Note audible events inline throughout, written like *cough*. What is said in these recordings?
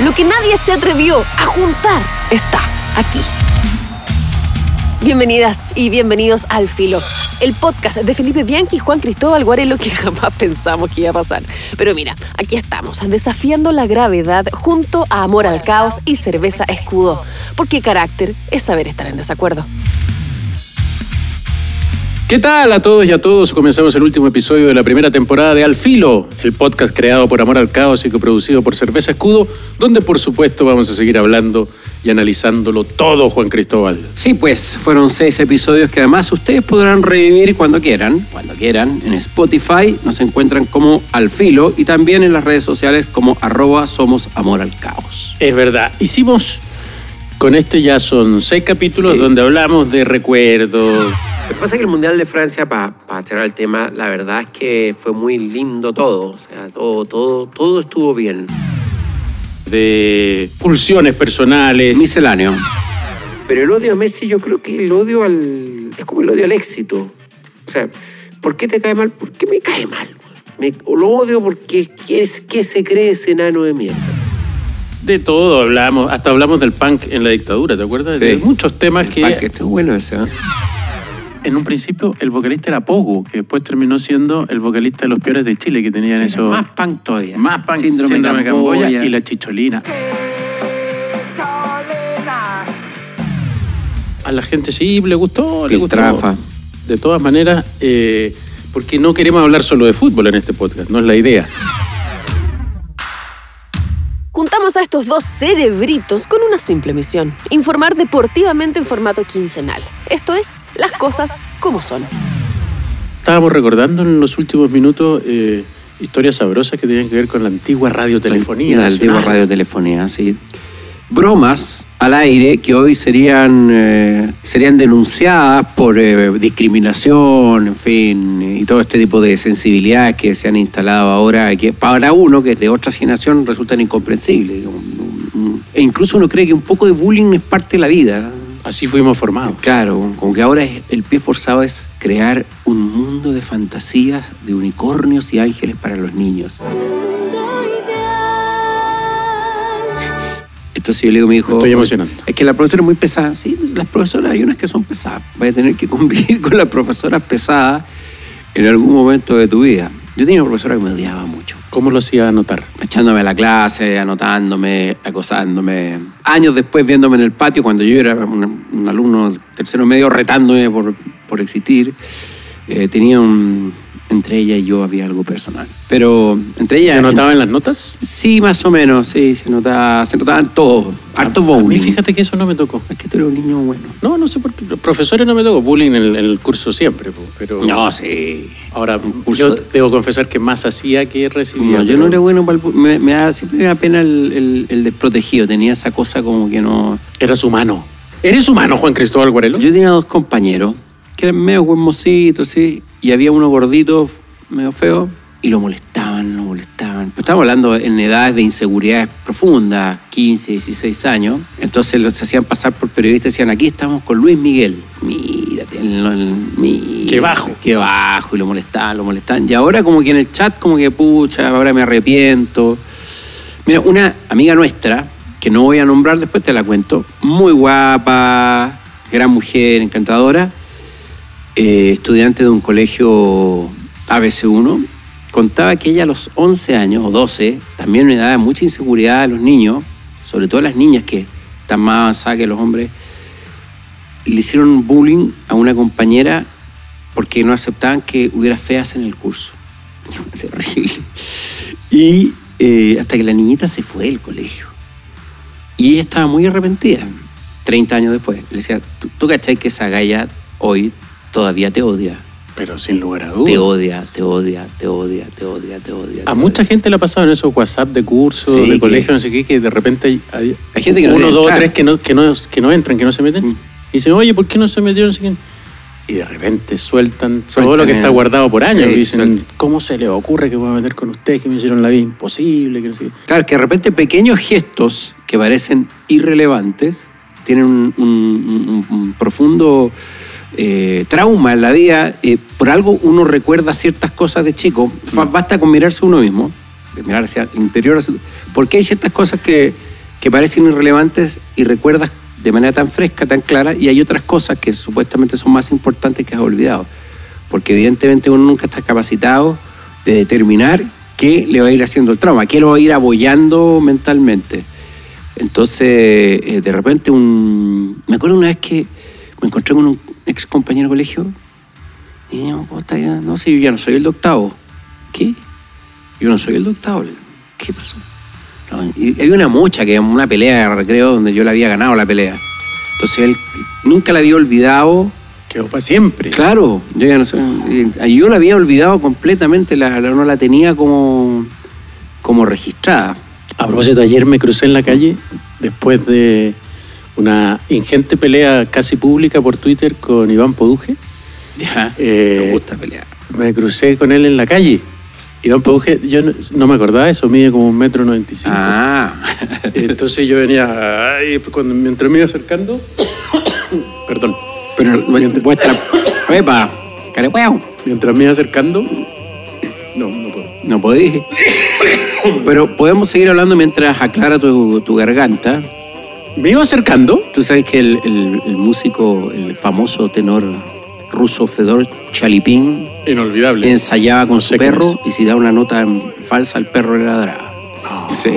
Lo que nadie se atrevió a juntar está aquí. Bienvenidas y bienvenidos al Filo, el podcast de Felipe Bianchi y Juan Cristóbal Guarelo que jamás pensamos que iba a pasar. Pero mira, aquí estamos, desafiando la gravedad junto a Amor al Caos y Cerveza Escudo, porque carácter es saber estar en desacuerdo. ¿Qué tal a todos y a todos? Comenzamos el último episodio de la primera temporada de Al Filo, el podcast creado por Amor al Caos y coproducido por Cerveza Escudo, donde por supuesto vamos a seguir hablando y analizándolo todo, Juan Cristóbal. Sí, pues fueron seis episodios que además ustedes podrán revivir cuando quieran, cuando quieran. En Spotify nos encuentran como Al Filo y también en las redes sociales como arroba somos Amor al Caos. Es verdad, hicimos, con este ya son seis capítulos Sí. donde hablamos de recuerdos, Lo que pasa es que el Mundial de Francia, para cerrar el tema, la verdad es que fue muy lindo todo. O sea, todo, todo, todo estuvo bien. de pulsiones personales. Misceláneo. Pero el odio a Messi, yo creo que el odio al. es como el odio al éxito. O sea, ¿por qué te cae mal? ¿Por qué me cae mal? Me- lo odio porque ¿qué, es, ¿qué se cree ese enano de mierda? De todo hablamos, hasta hablamos del punk en la dictadura, ¿te acuerdas? Sí. De muchos temas que... Ah, que este es bueno ese, ¿eh? En un principio el vocalista era Pogo, que después terminó siendo el vocalista de los peores de Chile, que tenían eso... Más punk todavía. Más punk, Síndrome, de Camboya. y la chicholina. A la gente sí le gustó, le gustó. De todas maneras, eh, porque no queremos hablar solo de fútbol en este podcast, no es la idea. A estos dos cerebritos con una simple misión, informar deportivamente en formato quincenal. Esto es, las cosas como son. Estábamos recordando en los últimos minutos eh, historias sabrosas que tenían que ver con la antigua radiotelefonía. La antigua radiotelefonía, sí. Bromas al aire que hoy serían, eh, serían denunciadas por eh, discriminación, en fin, y todo este tipo de sensibilidades que se han instalado ahora, que para uno que es de otra generación resultan incomprensibles. E incluso uno cree que un poco de bullying es parte de la vida. Así fuimos formados. Claro, como que ahora el pie forzado es crear un mundo de fantasías, de unicornios y ángeles para los niños. Entonces yo le digo a mi hijo... Me estoy emocionando. Es que la profesora es muy pesada. Sí, las profesoras hay unas que son pesadas. Vas a tener que convivir *laughs* con las profesoras pesadas en algún momento de tu vida. Yo tenía una profesora que me odiaba mucho. ¿Cómo lo hacía anotar? Echándome a la clase, anotándome, acosándome. Años después viéndome en el patio, cuando yo era un, un alumno tercero medio retándome por, por existir, eh, tenía un... Entre ella y yo había algo personal. Pero entre ella... ¿Se anotaba en las notas? Sí, más o menos, sí, se notaba, se notaban todo. Harto A mí fíjate que eso no me tocó. Es que tú eres un niño bueno. No, no sé por qué. Profesores no me tocó. Bullying en el, en el curso siempre. Pero No, sí. Ahora, curso yo de- debo confesar que más hacía que recibía. No, yo pero- no era bueno para el me, me da, siempre me da pena el, el- el desprotegido. Tenía esa cosa como que no. Eras humano. ¿Eres humano, Juan Cristóbal Guarelo? Yo tenía dos compañeros que eran medio buen mocitos, sí, y había uno gordito, medio feo, y lo molestaban, lo molestaban. Pero Estábamos hablando en edades de inseguridades profundas, 15, 16 años. Entonces los hacían pasar por periodistas y decían, aquí estamos con Luis Miguel. Mírate, mírate, Qué bajo. Qué bajo, y lo molestaban, lo molestaban. Y ahora como que en el chat como que, pucha, ahora me arrepiento. Mira, una amiga nuestra, que no voy a nombrar, después te la cuento, muy guapa, gran mujer, encantadora, eh, estudiante de un colegio ABC1, contaba que ella a los 11 años o 12 también le daba mucha inseguridad a los niños, sobre todo a las niñas que están más avanzadas que los hombres, le hicieron bullying a una compañera porque no aceptaban que hubiera feas en el curso. *laughs* Terrible. Y eh, hasta que la niñita se fue del colegio. Y ella estaba muy arrepentida, 30 años después. Le decía, ¿tú, tú cachai que esa galla hoy todavía te odia? Pero sin lugar a Te dudas. odia, te odia, te odia, te odia, te odia. te A odia. mucha gente le ha pasado en esos WhatsApp de curso, Sí, de que- colegio, no sé qué, que de repente hay, hay Hay gente que no uno, dos, entrar. tres que no, que, no, que no entran, que no se meten. Mm. Y dicen, oye, ¿por qué no se metieron? No sé qué. Y de repente sueltan, todo lo que está guardado por años. sí, y dicen, sueltan. ¿cómo se les ocurre que voy a meter con ustedes que me hicieron la vida imposible? Que no sé qué? Claro, que de repente pequeños gestos que parecen irrelevantes tienen un, un- un- un profundo eh, trauma en la vida. eh, por algo uno recuerda ciertas cosas de chico. Fa- Basta con mirarse uno mismo, de mirar hacia el interior. hacia- porque hay ciertas cosas que que parecen irrelevantes y recuerdas de manera tan fresca, tan clara, y hay otras cosas que supuestamente son más importantes que has olvidado. Porque evidentemente uno nunca está capacitado de determinar qué le va a ir haciendo el trauma, qué lo va a ir abollando mentalmente. Entonces, eh, de repente, un... me acuerdo una vez que me encontré con un ex compañero de colegio y yo, ¿cómo está ya? No sé, yo ya no soy el de octavo. ¿Qué? Yo no soy el de octavo. ¿Qué pasó? No, y hay una mocha que una pelea de recreo donde yo le había ganado la pelea. Entonces él nunca la había olvidado. Quedó para siempre. Claro, yo ya no sé. Yo la había olvidado completamente, la, la- no la tenía como, como registrada. A propósito, ayer me crucé en la calle después de una ingente pelea casi pública por Twitter con Iván Poduje. Ya, Eh, me gusta pelear. Me crucé con él en la calle. Iván Poduje, yo no, no me acordaba de eso, mide como un metro noventa y cinco. Ah, *laughs* Entonces yo venía, ay, cuando, mientras me iba acercando, *coughs* perdón, pero vuestra... ¡Epa! Mientras me iba acercando, no, no puedo. No podéis. *coughs* Pero podemos seguir hablando mientras aclara tu, tu garganta. Me iba acercando, Tú sabes que el, el- el músico, el famoso tenor ruso Fedor Chalipin, inolvidable. ensayaba con No su sé perro y si daba una nota en falsa, el perro le ladraba. Sí.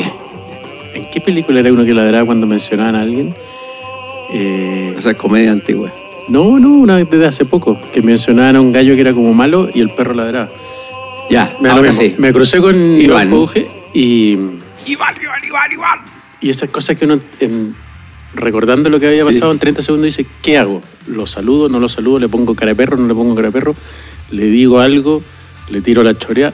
¿En qué película era uno que ladraba cuando mencionaban a alguien? Eh, Esa es comedia antigua. no, no, una vez desde hace poco, que mencionaban a un gallo que era como malo y el perro ladraba. Ya, Me, ahora sí. me crucé con Iván. Y... Iván, Iván, Iván, Iván. Y esas cosas que uno, en- recordando lo que había Sí. pasado en 30 segundos, dice, ¿qué hago? ¿Lo saludo? ¿No lo saludo? ¿Le pongo cara de perro? ¿No le pongo cara de perro? ¿Le digo algo? ¿Le tiro la chorea?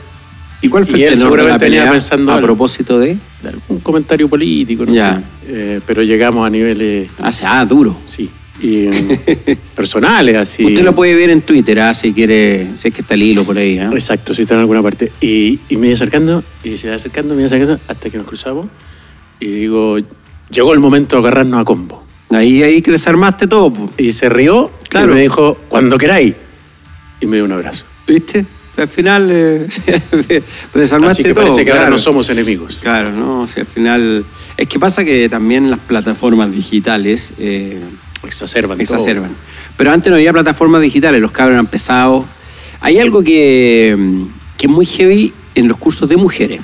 ¿Y cuál fue Y el él seguramente venía pensando a algo. propósito de...? De algún comentario político, no Ya. sé. Eh, pero llegamos a niveles, Ah, ah, duro. sí, y, eh, *laughs* personales, así. Usted lo puede ver en Twitter, ah, si quiere, si es que está el hilo por ahí. ah. Exacto, si está en alguna parte. Y, y me iba acercando, y se iba acercando, me iba acercando, hasta que nos cruzamos. Y digo, llegó el momento de agarrarnos a combo. Ahí, ahí que desarmaste todo, po. Y se rió, Claro. y me dijo, cuando queráis. Y me dio un abrazo. ¿viste? Al final eh, *laughs* desarmaste Así que todo. parece que ahora claro. no somos enemigos. Claro, no, o sea, al final... Es que pasa que también las plataformas digitales eh, Exacerban todo. exacerban. Pero antes no había plataformas digitales, los cabros eran pesados. Hay algo que, que es muy heavy en los cursos de mujeres.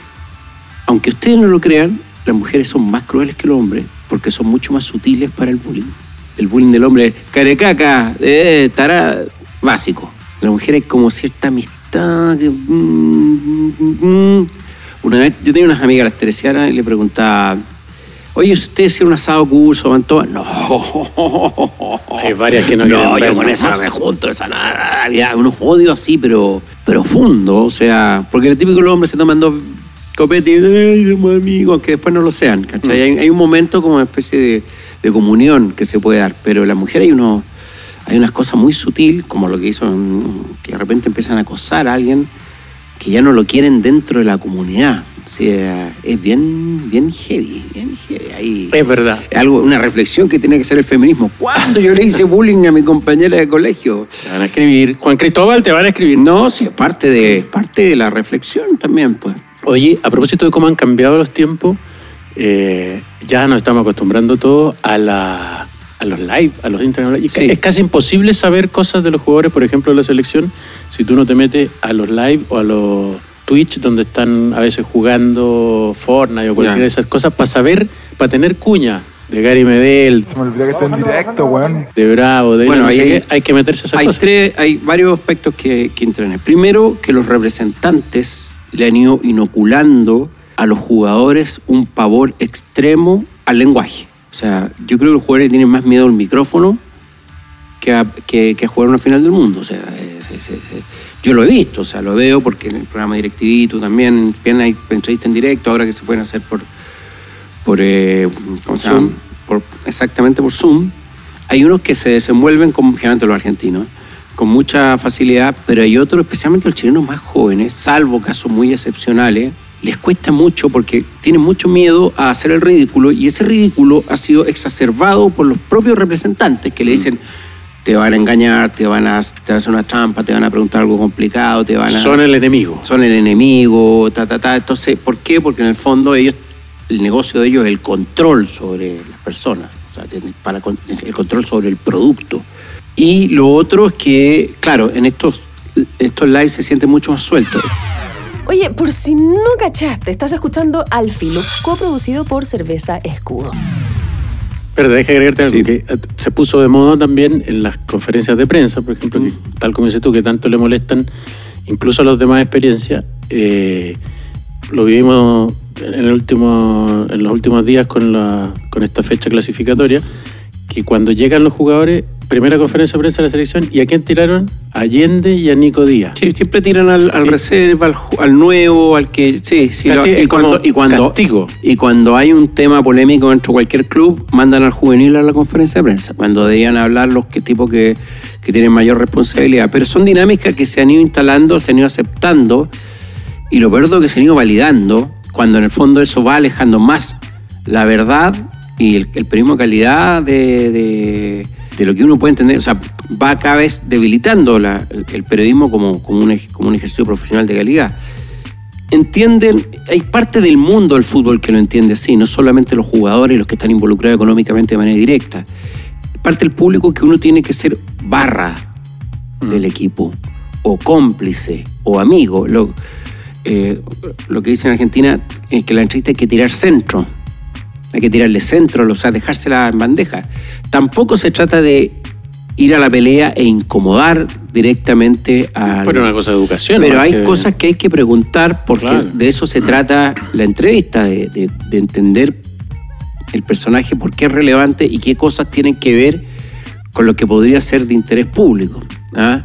Aunque ustedes no lo crean, las mujeres son más crueles que los hombres porque son mucho más sutiles para el bullying. El bullying del hombre, carecaca, eh, tará, básico. La mujer hay como cierta amistad. que, mm, mm, mm. Una vez yo tenía unas amigas las teresianas y le preguntaba, oye, si ustedes hicieron un asado curso, van todas. No. *laughs* Hay varias que no No, quieren yo vernos con esa no me junto, esa nada. Había unos odios así, pero profundo. O sea, porque el típico los hombres se toman dos copetes y "Ay, somos amigos, aunque después no lo sean. ¿cachai? Mm. Hay, hay un momento como una especie de, de comunión que se puede dar, pero la mujer hay unos. Hay unas cosas muy sutil, como lo que hizo, mm, que de repente empiezan a acosar a alguien que ya no lo quieren dentro de la comunidad. O sea, es bien, bien heavy, bien heavy. Ahí, Es verdad. algo, una reflexión que tiene que ser el feminismo. ¿Cuándo yo le hice bullying a mi compañera de colegio? Te van a escribir. Juan Cristóbal, te van a escribir. No, sí, es parte de, parte de la reflexión también, pues. Oye, a propósito de cómo han cambiado los tiempos, eh, ya nos estamos acostumbrando todos a, la, a los live, a los Instagram live. Y Sí. Es casi imposible saber cosas de los jugadores, por ejemplo, de la selección, si tú no te metes a los live o a los Twitch, donde están a veces jugando Fortnite o cualquiera de esas cosas, para saber, para tener cuña de Gary Medel, Se me olvidó que está en directo, weón. de Bravo, de Bueno, no qué, hay- hay que meterse a esas Hay, cosas. tres, hay varios aspectos que, que entran. Primero, que los representantes le han ido inoculando a los jugadores un pavor extremo al lenguaje. O sea, yo creo que los jugadores tienen más miedo al micrófono que a, que, que a jugar una final del mundo. O sea, es- es- es- es- yo lo he visto, o sea, lo veo porque en el programa directivito también, bien hay entrevistas en directo ahora que se pueden hacer por, por eh, ¿cómo se llama? Por, exactamente por Zoom. Hay unos que se desenvuelven, como generalmente los argentinos, con mucha facilidad, pero hay otros, especialmente los chilenos más jóvenes, salvo casos muy excepcionales, les cuesta mucho porque tienen mucho miedo a hacer el ridículo y ese ridículo ha sido exacerbado por los propios representantes que le dicen te van a engañar, te van a, te van a hacer una trampa, te van a preguntar algo complicado, te van a Son el enemigo. son el enemigo, ta, ta, ta. Entonces, ¿por qué? Porque en el fondo ellos el negocio de ellos es el control sobre las personas, o sea, para, el control sobre el producto. Y lo otro es que, claro, en estos, estos lives se siente mucho más suelto. Oye, por si no cachaste, estás escuchando Al Filo, coproducido por Cerveza Escudo. Pero deja agregarte algo Sí. que eh, se puso de moda también en las conferencias de prensa, por ejemplo, que, tal como dices tú, que tanto le molestan incluso a los demás experiencias. eh, lo vivimos en, el último, en los últimos días con, la, con esta fecha clasificatoria, que cuando llegan los jugadores, primera conferencia de prensa de la selección, ¿y a quién tiraron? A Allende y a Nico Díaz. Sí, siempre tiran al, al reserva, al, nuevo, al que. Sí, sí. Lo- y, cuando, y, cuando, castigo. y cuando hay un tema polémico dentro de cualquier club, mandan al juvenil a la conferencia de prensa. Cuando deberían hablar los que tipos que, que tienen mayor responsabilidad. Pero son dinámicas que se han ido instalando, se han ido aceptando. Y lo peor es que se han ido validando, cuando en el fondo eso va alejando más la verdad y el, el periodismo de calidad de, de- de lo que uno puede entender. O sea, va cada vez debilitando la- el, el periodismo como, como, un, ej- como un ejercicio profesional de calidad. Entienden, hay parte del mundo del fútbol que lo entiende así, no solamente los jugadores y los que están involucrados económicamente de manera directa. Parte del público que uno tiene que ser barra del equipo, o cómplice, o amigo. Lo, eh, lo que dicen en Argentina es que la entrevista hay que tirar centro. Hay que tirarle centro, o sea, dejársela en bandeja. Tampoco se trata de ir a la pelea e incomodar directamente a. Pero una cosa de educación. Pero hay que- cosas que hay que preguntar porque Claro. de eso se trata la entrevista, de, de- de entender el personaje, por qué es relevante y qué cosas tienen que ver con lo que podría ser de interés público. ¿ah?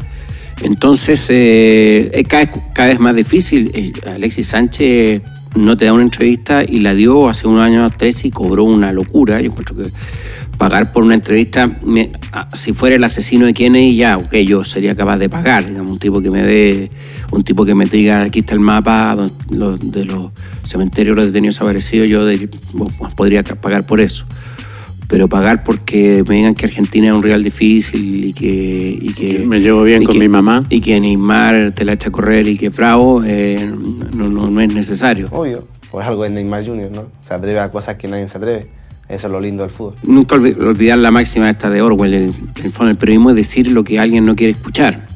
Entonces, eh, es cada, vez- cada vez más difícil. Eh, Alexis Sánchez no te da una entrevista y la dio hace unos años, tres, y cobró una locura. Yo encuentro que pagar por una entrevista, me- ah, si fuera el asesino de Kennedy, ya, ok, yo sería capaz de pagar. Digamos, un tipo que me dé, un tipo que me diga, aquí está el mapa de los cementerios de los detenidos desaparecidos, yo de- podría pagar por eso. Pero pagar porque me digan que Argentina es un real difícil y que... Y que Que me llevo bien con que- mi mamá. Y que Neymar te la echa a correr y que Bravo eh, no, no, no es necesario. Obvio, pues algo de Neymar Jr., ¿no? Se atreve a cosas que nadie se atreve. Eso es lo lindo del fútbol. Nunca olvi- olvidar la máxima esta de Orwell. En el fondo, el periodismo es decir lo que alguien no quiere escuchar.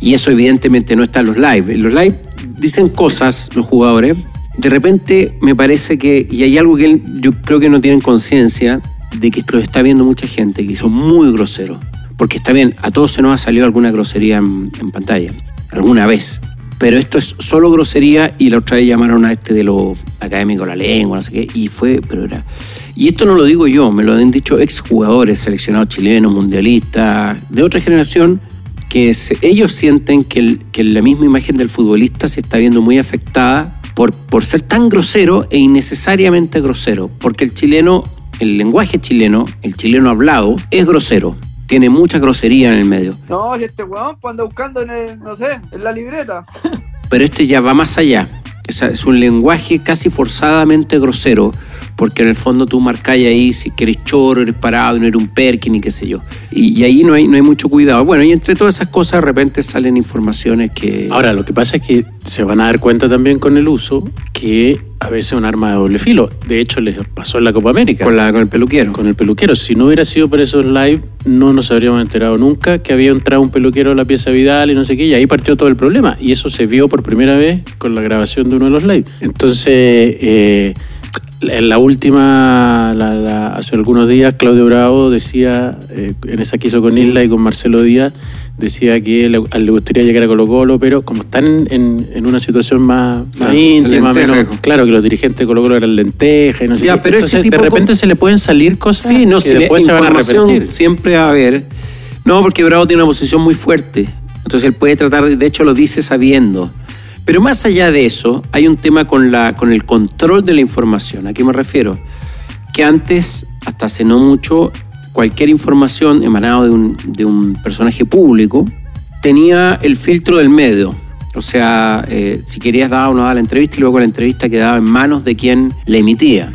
Y eso evidentemente no está en los live. En los live dicen cosas los jugadores. De repente me parece que, y hay algo que yo creo que no tienen conciencia, de que esto lo está viendo mucha gente, que son muy groseros. Porque está bien, a todos se nos ha salido alguna grosería en, en pantalla, alguna vez. Pero esto es solo grosería y la otra vez llamaron a este de lo académico la lengua, no sé qué, y fue, pero era... Y esto no lo digo yo, me lo han dicho exjugadores, seleccionados chilenos, mundialistas, de otra generación, que ellos sienten que, que la misma imagen del futbolista se está viendo muy afectada por, por ser tan grosero e innecesariamente grosero, porque el chileno, el lenguaje chileno, el chileno hablado, es grosero, tiene mucha grosería en el medio. No, si este weón pues anda buscando en el, no sé, en la libreta. pero este ya va más allá. Es un lenguaje casi forzadamente grosero, porque en el fondo tú marcáis ahí si que eres choro, eres parado, no eres un perkin y qué sé yo. Y, y ahí no hay, no hay mucho cuidado. Bueno, y entre todas esas cosas de repente salen informaciones que... Ahora, lo que pasa es que se van a dar cuenta también con el uso que a veces es un arma de doble filo. De hecho, les pasó en la Copa América. con, la, con el peluquero. con el peluquero. Si no hubiera sido por esos live, no nos habríamos enterado nunca que había entrado un peluquero a la pieza Vidal y no sé qué, y ahí partió todo el problema. Y eso se vio por primera vez con la grabación de uno de los live. Entonces, eh, en la última, la- la- hace algunos días, Claudio Bravo decía, eh, en esa que hizo con Isla y con Marcelo Díaz, decía que le, gustaría llegar a Colo Colo, pero como están en, en una situación más, íntima, menos, claro que los dirigentes de Colo Colo eran lenteja y no sé Ya, qué. pero ese Entonces, tipo de repente con- se le pueden salir cosas Sí, no, que si le- después se van a arrepentir. siempre va a haber. No, porque Bravo tiene una posición muy fuerte. Entonces él puede tratar, de de hecho lo dice sabiendo. Pero más allá de eso, hay un tema con, la, con el control de la información. ¿A qué me refiero? Que antes, hasta hace no mucho, cualquier información emanada de un, de un personaje público tenía el filtro del medio. O sea, eh, si querías dar o no dar la entrevista y luego la entrevista quedaba en manos de quien la emitía.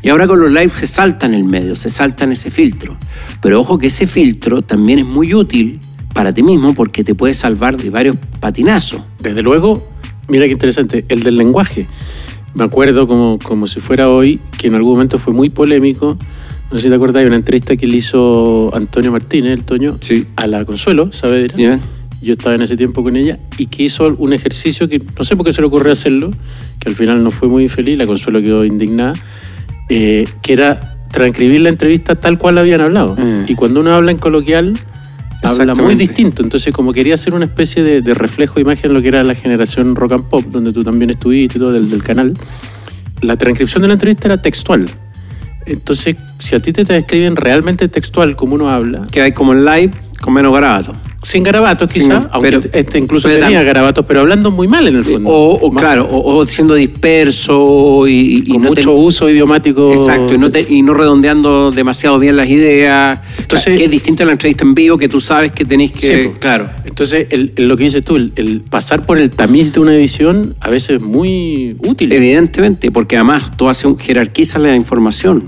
Y ahora con los lives se saltan el medio, se saltan ese filtro. Pero ojo que ese filtro también es muy útil para ti mismo porque te puede salvar de varios patinazos. Desde luego, mira qué interesante, el del lenguaje. me acuerdo como, como si fuera hoy, que en algún momento fue muy polémico. No sé si te acuerdas, hay una entrevista que le hizo Antonio Martínez, el Toño, Sí. a la Consuelo, ¿sabes? Ya. Yo estaba en ese tiempo con ella y que hizo un ejercicio que no sé por qué se le ocurrió hacerlo, que al final no fue muy feliz, la Consuelo quedó indignada, eh, que era transcribir la entrevista tal cual habían hablado. Mm. Y cuando uno habla en coloquial, habla muy distinto. Entonces, como quería hacer una especie de, de reflejo de imagen de lo que era la generación rock and pop, donde tú también estuviste y todo, del, del canal, la transcripción de la entrevista era textual. Entonces, si a ti te transcriben realmente textual como uno habla, Que hay como en live con menos garabato. Sin garabatos Sí, no, aunque pero- este incluso pero tenía garabatos, pero hablando muy mal en el fondo. O, claro, o, o siendo disperso y, y con no mucho ten- uso idiomático. Exacto, y no, te- y no redondeando demasiado bien las ideas. Entonces- que es distinto a la entrevista en vivo que tú sabes que tenés que. Sí, po. claro. Entonces, el- el- lo que dices tú, el, el pasar por el tamiz de una edición a veces es muy útil. Evidentemente, porque además tú haces un, jerarquizas la información.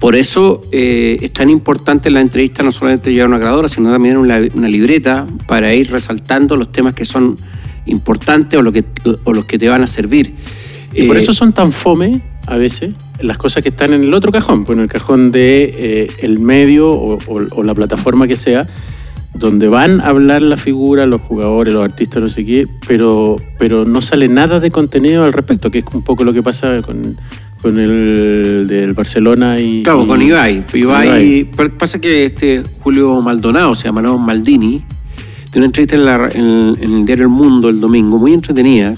Por eso eh, es tan importante la entrevista no solamente llevar una grabadora, sino también una, una libreta para ir resaltando los temas que son importantes o, lo que, o los que te van a servir. Y por Eh, eso son tan fome a veces las cosas que están en el otro cajón, pues en el cajón de eh, el medio o, o- o la plataforma que sea, donde van a hablar la figura, los jugadores, los artistas, no sé qué, pero, pero no sale nada de contenido al respecto, que es un poco lo que pasa con, con el del Barcelona y... Claro, y- con Ibai. Ibai, Pasa que este Julio Maldonado, se llama ¿no? Maldini, de una entrevista en, la- en- en el diario El Mundo el domingo, muy entretenida.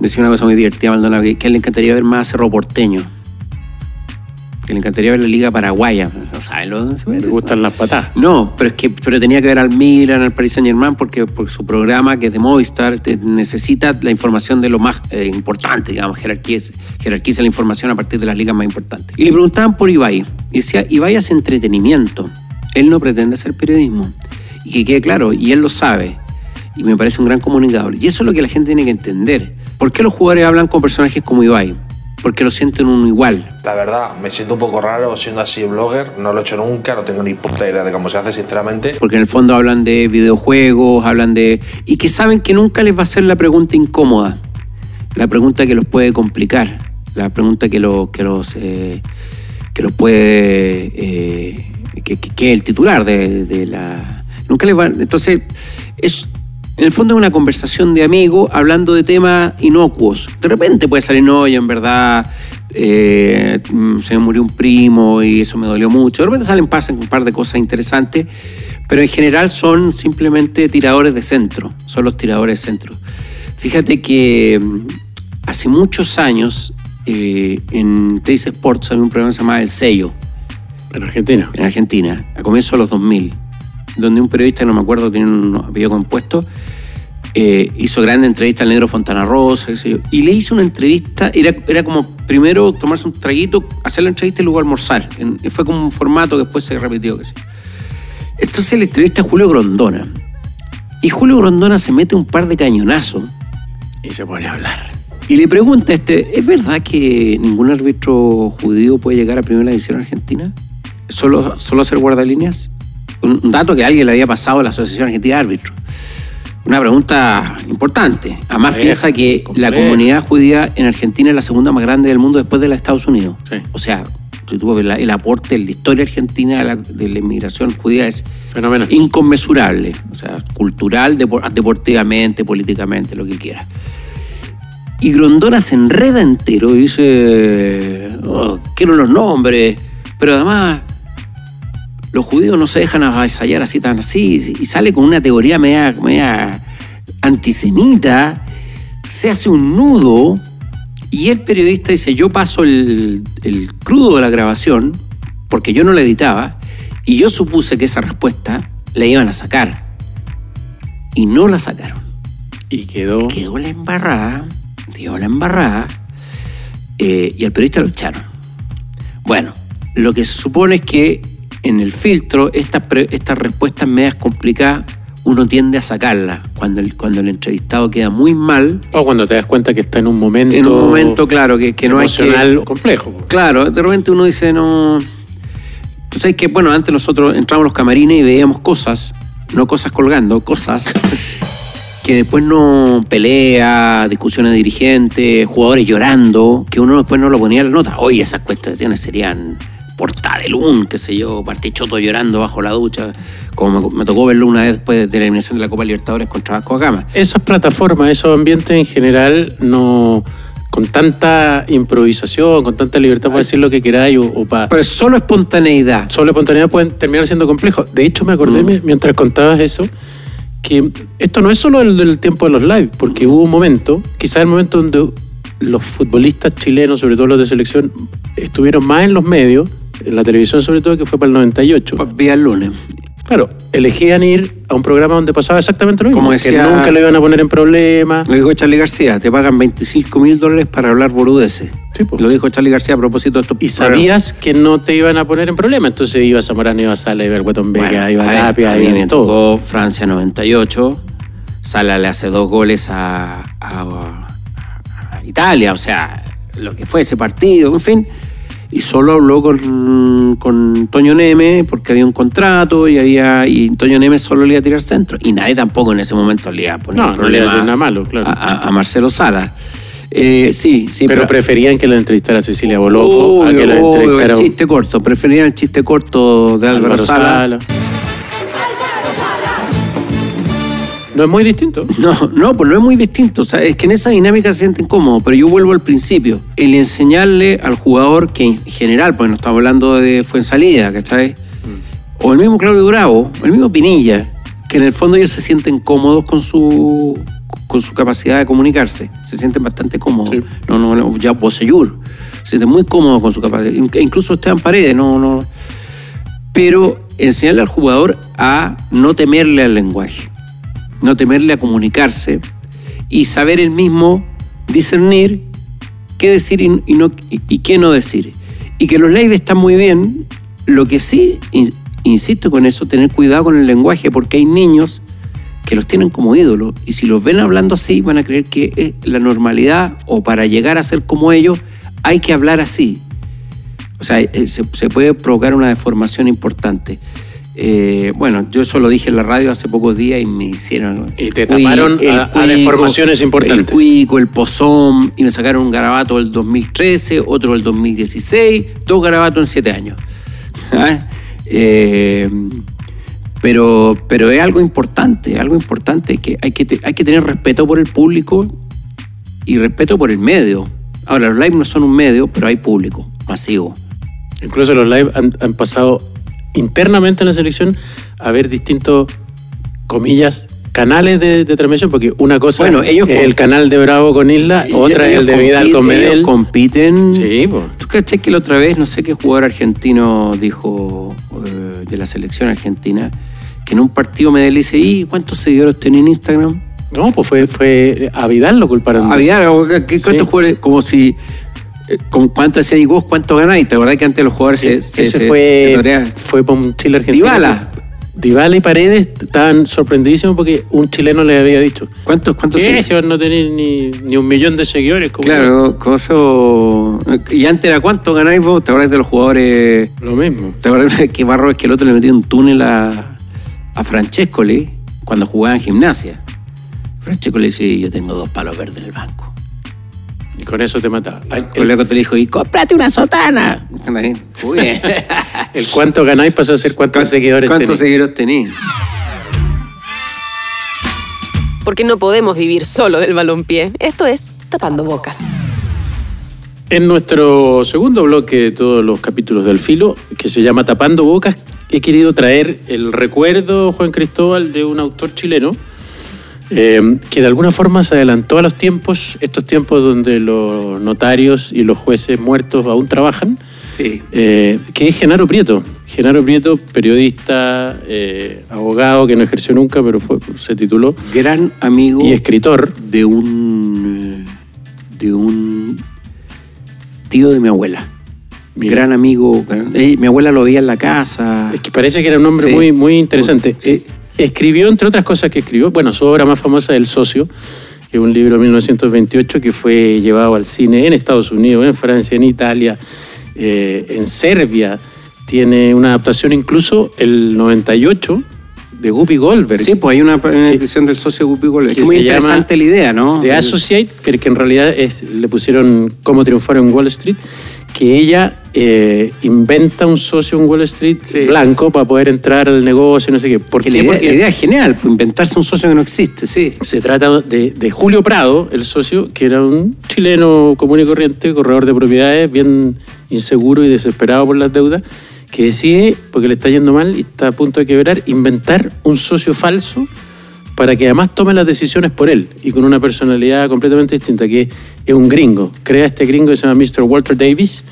Decía una cosa muy divertida, Maldonado, que, que a él le encantaría ver más Cerro Porteño. Que le encantaría ver la Liga Paraguaya. No saben lo dónde se eso? gustan las patadas. No, pero es que pero tenía que ver al Milan, al Paris Saint Germain, porque por su programa que es de Movistar te- necesita la información de lo más eh, importante, digamos, jerarquiza, jerarquiza la información a partir de las ligas más importantes. Y le preguntaban por Ibai. Y decía, Ibai hace entretenimiento. Él no pretende hacer periodismo. Y que quede claro, y él lo sabe. Y me parece un gran comunicador. Y eso es lo que la gente tiene que entender. ¿Por qué los jugadores hablan con personajes como Ibai? Porque lo sienten uno igual. La verdad, me siento un poco raro siendo así blogger, no lo he hecho nunca, no tengo ni puta idea de cómo se hace, sinceramente. porque en el fondo hablan de videojuegos, hablan de... y que saben que nunca les va a ser la pregunta incómoda, la pregunta que los puede complicar, la pregunta que, lo- que los... eh, que los puede... eh, que, que- el titular de, de la... Nunca les va... Entonces, es... En el fondo es una conversación de amigos hablando de temas inocuos. De repente puede salir, no, en verdad eh, mm, se me murió un primo y eso me dolió mucho. De repente salen pasan un par de cosas interesantes, pero en general son simplemente tiradores de centro, son los tiradores de centro. Fíjate que mm, hace muchos años eh, en Teis Sports había un programa que se llamaba El Sello En Argentina. en Argentina, a comienzos de los 2000, donde un periodista, no me acuerdo, tiene un apellido compuesto, eh, hizo grande entrevista al negro Fontana Rosa, y le hizo una entrevista, era, era como primero tomarse un traguito, hacer la entrevista y luego almorzar. En- fue como un formato que después se repitió, qué sé yo. Entonces le entrevista a Julio Grondona. Y Julio Grondona se mete un par de cañonazos Y se pone a hablar. y le pregunta, este, ¿es verdad que ningún árbitro judío puede llegar a primera división argentina? ¿Solo, solo ser guardalíneas? Un dato que a alguien le había pasado a la Asociación Argentina de Árbitros. Una pregunta importante. Además piensa que la comunidad judía en Argentina es la segunda más grande del mundo después de la de Estados Unidos. Sí. O sea, si tú ves la- el aporte en la historia argentina de la, de la inmigración judía es Fenomenal. inconmensurable. O sea, cultural, depor- deportivamente, políticamente, lo que quiera. Y Grondona se enreda entero y dice, "Oh, quiero los nombres, pero además los judíos no se dejan avasallar así tan así, y sale con una teoría media, media antisemita, se hace un nudo, y el periodista dice, yo paso el, el crudo de la grabación, porque yo no la editaba, y yo supuse que esa respuesta la iban a sacar. Y no la sacaron Y quedó. quedó la embarrada, quedó la embarrada, eh, y al periodista lo echaron. Bueno, lo que se supone es que en el filtro estas, estas respuestas medias complicadas uno tiende a sacarlas cuando el, cuando el entrevistado queda muy mal. O cuando te das cuenta que está en un momento. En un momento, claro, que, que no hay que... emocional complejo. Claro, de repente uno dice, no. Entonces es que, bueno, antes nosotros entramos a los camarines y veíamos cosas, no cosas colgando, cosas. *laughs* que después no pelea, discusiones de dirigentes, jugadores llorando, que uno después no lo ponía en la nota. Oye, esas cuestiones serían portadelún, qué sé yo, Partichoto llorando bajo la ducha, como me, me tocó verlo una vez después de la eliminación de la Copa Libertadores contra Vasco Gama. Esas plataformas, esos ambientes en general, no con tanta improvisación, con tanta libertad para decir lo que queráis o, o para Pero solo espontaneidad. solo espontaneidad pueden terminar siendo complejos. De hecho, me acordé Mm. mi- mientras contabas eso, que esto no es solo el del tiempo de los live, porque hubo un momento, quizás el momento donde los futbolistas chilenos, sobre todo los de selección, estuvieron más en los medios, en la televisión sobre todo, que fue para el 98. Vía el lunes. Claro, elegían ir a un programa donde pasaba exactamente lo mismo, Como que nunca lo iban a poner en problemas. Lo dijo Charlie García, te pagan 25 mil dólares para hablar boludeces. Sí. Lo dijo Charlie García a propósito de esto. Y sabías que no te iban a poner en problemas. Entonces iba Zamorano, iba Sala, iba el Guatón Vega, iba Tapia, a iba me todo. tocó Francia 98. Sala le hace dos goles a, a- a Italia, o sea, lo que fue ese partido, en fin. Y solo habló con, con Toño Neme porque había un contrato y había y Toño Neme solo le iba a tirar centro. Y nadie tampoco en ese momento le iba a poner No, un no le iba a problema nada malo, claro. a, a- a Marcelo Sala. Eh, sí, sí, pero, preferían que lo entrevistara Cecilia Boloco a que lo obvio, entrevistara el chiste corto. Preferían el chiste corto de Álvaro, Álvaro Sala. Sala. No es muy distinto. *laughs* No, no, pues no es muy distinto. O sea, es que en esa dinámica se sienten cómodos, pero yo vuelvo al principio. El enseñarle al jugador que en general, pues no estamos hablando de Fuensalida, ¿cachai? O el mismo Claudio Bravo, o el mismo Pinilla, que en el fondo ellos se sienten cómodos con su con su capacidad de comunicarse. Se sienten bastante cómodos. Sí. No, no, no, ya Bosellur. Se sienten muy cómodos con su capacidad. In- Incluso Esteban Paredes, no, no. Pero enseñarle al jugador a no temerle al lenguaje no temerle a comunicarse y saber él mismo discernir qué decir y, qué no decir. Y que los lives están muy bien, lo que sí, in- insisto con eso, tener cuidado con el lenguaje, porque hay niños que los tienen como ídolos y si los ven hablando así van a creer que es la normalidad o para llegar a ser como ellos hay que hablar así. O sea, eh, se puede provocar una deformación importante. Eh, bueno, yo eso lo dije en la radio hace pocos días y me hicieron. Y te taparon a- a deformaciones importantes. El cuico, el pozón, y me sacaron un garabato del 2013, otro del 2016, dos garabatos en siete años. *laughs* ¿Ah? Eh, pero, pero es algo importante, algo importante que hay, que hay que tener respeto por el público y respeto por el medio. Ahora, los live no son un medio, pero hay público masivo. Incluso los live han, han pasado internamente en la selección a ver distintos, comillas, canales de, de transmisión, porque una cosa Bueno, ellos es el canal de Bravo con Isla, otra es el de Vidal compiten- con Medel. ellos compiten. Sí, po. ¿Tú caché que la otra vez, no sé qué jugador argentino dijo eh, de la selección argentina, que en un partido Medel dice, ¿y cuántos seguidores tenía en Instagram? No, pues fue, fue a Vidal lo culparon. Había, eso. ¿qué, cuántos Sí. jugadores? Como si, con cuánto hacía vos, cuánto ganáis. ¿Te acordás que antes los jugadores se, se, se- fue, se fue para un Chile argentino. Dybala. Dybala y Paredes estaban sorprendidísimos porque un chileno le había dicho ¿Cuántos, cuántos no tenía ni, ni un millón de seguidores. como Claro, cosa... ¿Y antes era cuánto ganáis vos? ¿Te acordás de los jugadores? Lo mismo. ¿Te acuerdas *laughs* que Barro es que el otro le metió un túnel a, a Francescoli cuando jugaba en gimnasia? Francesco le dice, yo tengo dos palos verdes en el banco. Y con eso te mataba. El El, loco te dijo, y cómprate una sotana. Muy bien. *laughs* el cuánto ganáis pasó a ser cuántos seguidores ¿Cuántos tenéis. seguidores tenés? Porque no podemos vivir solo del balompié. Esto es tapando bocas. En nuestro segundo bloque de todos los capítulos del filo, que se llama Tapando Bocas, he querido traer el recuerdo, Juan Cristóbal, de un autor chileno eh, que de alguna forma se adelantó a los tiempos, estos tiempos donde los notarios y los jueces muertos aún trabajan, Sí. eh, que es Genaro Prieto. Genaro Prieto, periodista, eh, abogado que no ejerció nunca, pero fue, se tituló, Gran amigo y escritor. de un... eh, de un tío de mi abuela. Mira. Gran amigo. gran- mi abuela lo veía en la casa. Es que parece que era un hombre Sí. muy, muy interesante. Sí. Escribió, entre otras cosas que escribió, bueno, su obra más famosa, El Socio, que es un libro de 1928 que fue llevado al cine en Estados Unidos, en Francia, en Italia, eh, en Serbia. Tiene una adaptación incluso el 98 de Guppy Goldberg. Sí, pues hay una, una descripción del socio Guppy Goldberg. Es muy interesante la idea, ¿no? de Associate, pero que en realidad es, le pusieron cómo triunfar en Wall Street, que ella eh, inventa un socio en Wall Street Sí. blanco para poder entrar al negocio, no sé qué. ¿Por Que qué? la, idea, Porque la idea es genial, pues, inventarse un socio que no existe, sí. se trata de, de Julio Prado, el socio, que era un chileno común y corriente, corredor de propiedades, bien inseguro y desesperado por las deudas, que decide, porque le está yendo mal y está a punto de quebrar, inventar un socio falso para que además tome las decisiones por él y con una personalidad completamente distinta, que es un gringo. Crea este gringo que se llama Mr. Walter Davis,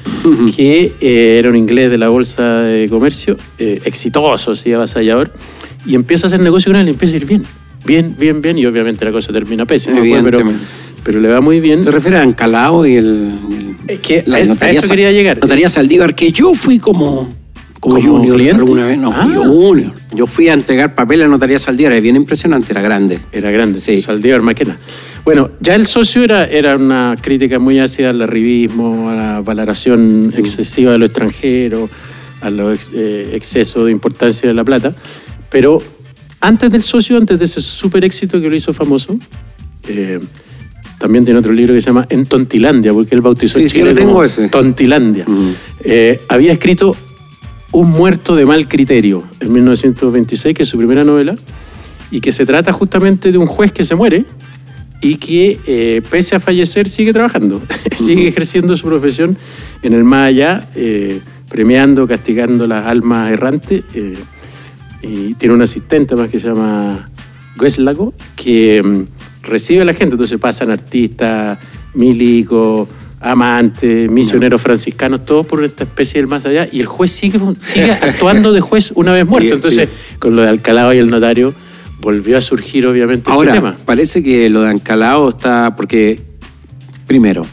que eh, era un inglés de la Bolsa de Comercio, eh, exitoso, sí, avasallador, y empieza a hacer negocio con él y empieza a ir bien. Bien, bien, bien, y obviamente la cosa termina pésima, pero, pero le va muy bien. Se refiere a Ancalao y el. el- Es que la a- a notaría eso quería llegar. Notaría Saldívar, que yo fui como. Como, ¿Como junior cliente? alguna vez. No, Ah. junior. Yo fui a entregar papel a la notaría Saldívar, es bien impresionante, era grande. Era grande, Sí. Saldívar Maquena. Bueno, ya el socio era, era una crítica muy ácida al arribismo, a la valoración excesiva de lo extranjero, a los eh, excesos de importancia de la plata. Pero antes del socio, antes de ese super éxito que lo hizo famoso, eh, también tiene otro libro que se llama En Tontilandia, porque él bautizó Sí, sí, Chile lo tengo como ese. Tontilandia. Mm. Eh, había escrito Un muerto de mal criterio en 1926, que es su primera novela, y que se trata justamente de un juez que se muere y que, eh, pese a fallecer, sigue trabajando, *laughs* sigue ejerciendo su profesión en el más allá, eh, premiando, castigando las almas errantes. eh, y tiene un asistente más que se llama Gueslago, que mm, recibe a la gente. Entonces pasan artistas, milicos, amantes, misioneros franciscanos, todos por esta especie del más allá. Y el juez sigue, sigue *laughs* actuando de juez una vez muerto. Sí, Entonces, con lo de Alcalá y el notario, volvió a surgir obviamente Ahora, este tema. parece que lo de Ancalao está. Porque, primero,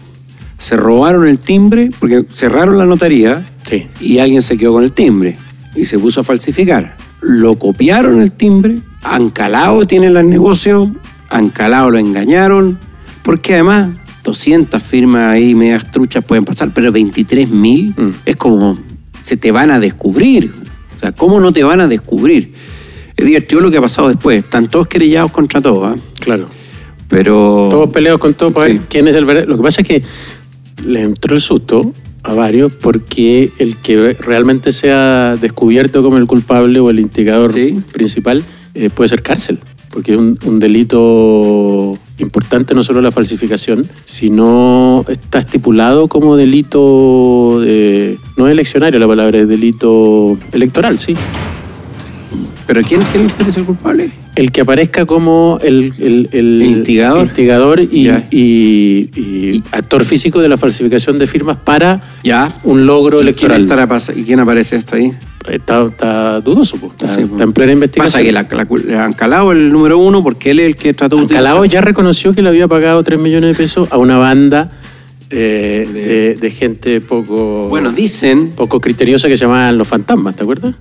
se robaron el timbre, porque cerraron la notaría Sí. y alguien se quedó con el timbre y se puso a falsificar. Lo copiaron el timbre, Ancalao tiene el negocio, Ancalao lo engañaron, porque además 200 firmas ahí medias truchas pueden pasar, pero 23 mil Mm. es como se te van a descubrir. O sea, ¿cómo no te van a descubrir? Es divertido lo que ha pasado después. Están todos querellados contra todos, ¿ah? Claro. pero... Todos peleados con todo para Sí. ver quién es el verdadero. Lo que pasa es que le entró el susto a varios porque el que realmente sea descubierto como el culpable o el indicador Sí. principal eh, puede ser cárcel. Porque es un, un delito importante, no solo la falsificación, sino está estipulado como delito, de, no es eleccionario la palabra, es delito electoral, sí. ¿Pero quién, quién es el culpable? El que aparezca como el, el- el- Instigador. instigador y, y- y actor físico de la falsificación de firmas para Ya. un logro ¿Y quién, electoral. estará pas- ¿Y quién aparece hasta ahí? Está, está dudoso, po. está, Sí, está en plena investigación. Pasa que la, la- Ancalao el número uno porque él es el que trató de Ancalao utilizar- ya reconoció que le había pagado 3 millones de pesos a una banda eh, de, de gente poco, Bueno, dicen, poco criteriosa que se llamaban Los Fantasmas, ¿te acuerdas?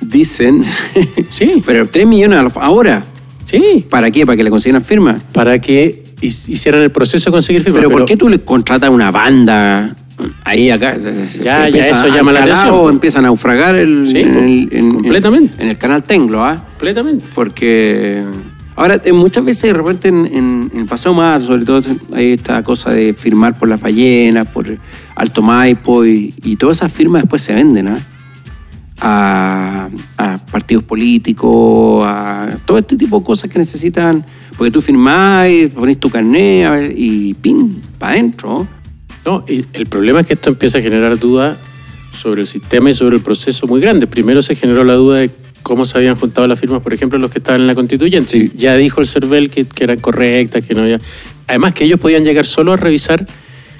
dicen... *laughs* Sí. pero 3 millones a los- ahora. Sí. ¿Para qué? ¿Para que le consigan firmas? Para que hi- hicieran el proceso de conseguir firmas. Pero, ¿por qué tú le contratas una banda ahí acá? Ya, ya, eso llama la atención, po. empieza a naufragar el, Sí, en, el- en- completamente. en el canal Tenglo, ¿ah? Completamente. Porque ahora eh, muchas veces de repente en, el Paseo Mar, sobre todo hay esta cosa de firmar por las ballenas, por Alto Maipo y, y todas esas firmas después se venden ¿ah? a, a partidos políticos, a todo este tipo de cosas que necesitan, porque tú firmás, y ponés tu carnet y pin, para adentro. No, y el problema es que esto empieza a generar dudas sobre el sistema y sobre el proceso muy grande. Primero se generó la duda de cómo se habían juntado las firmas, por ejemplo, los que estaban en la constituyente. Sí. Ya dijo el CERVEL que, que eran correctas, que no había... Además que ellos podían llegar solo a revisar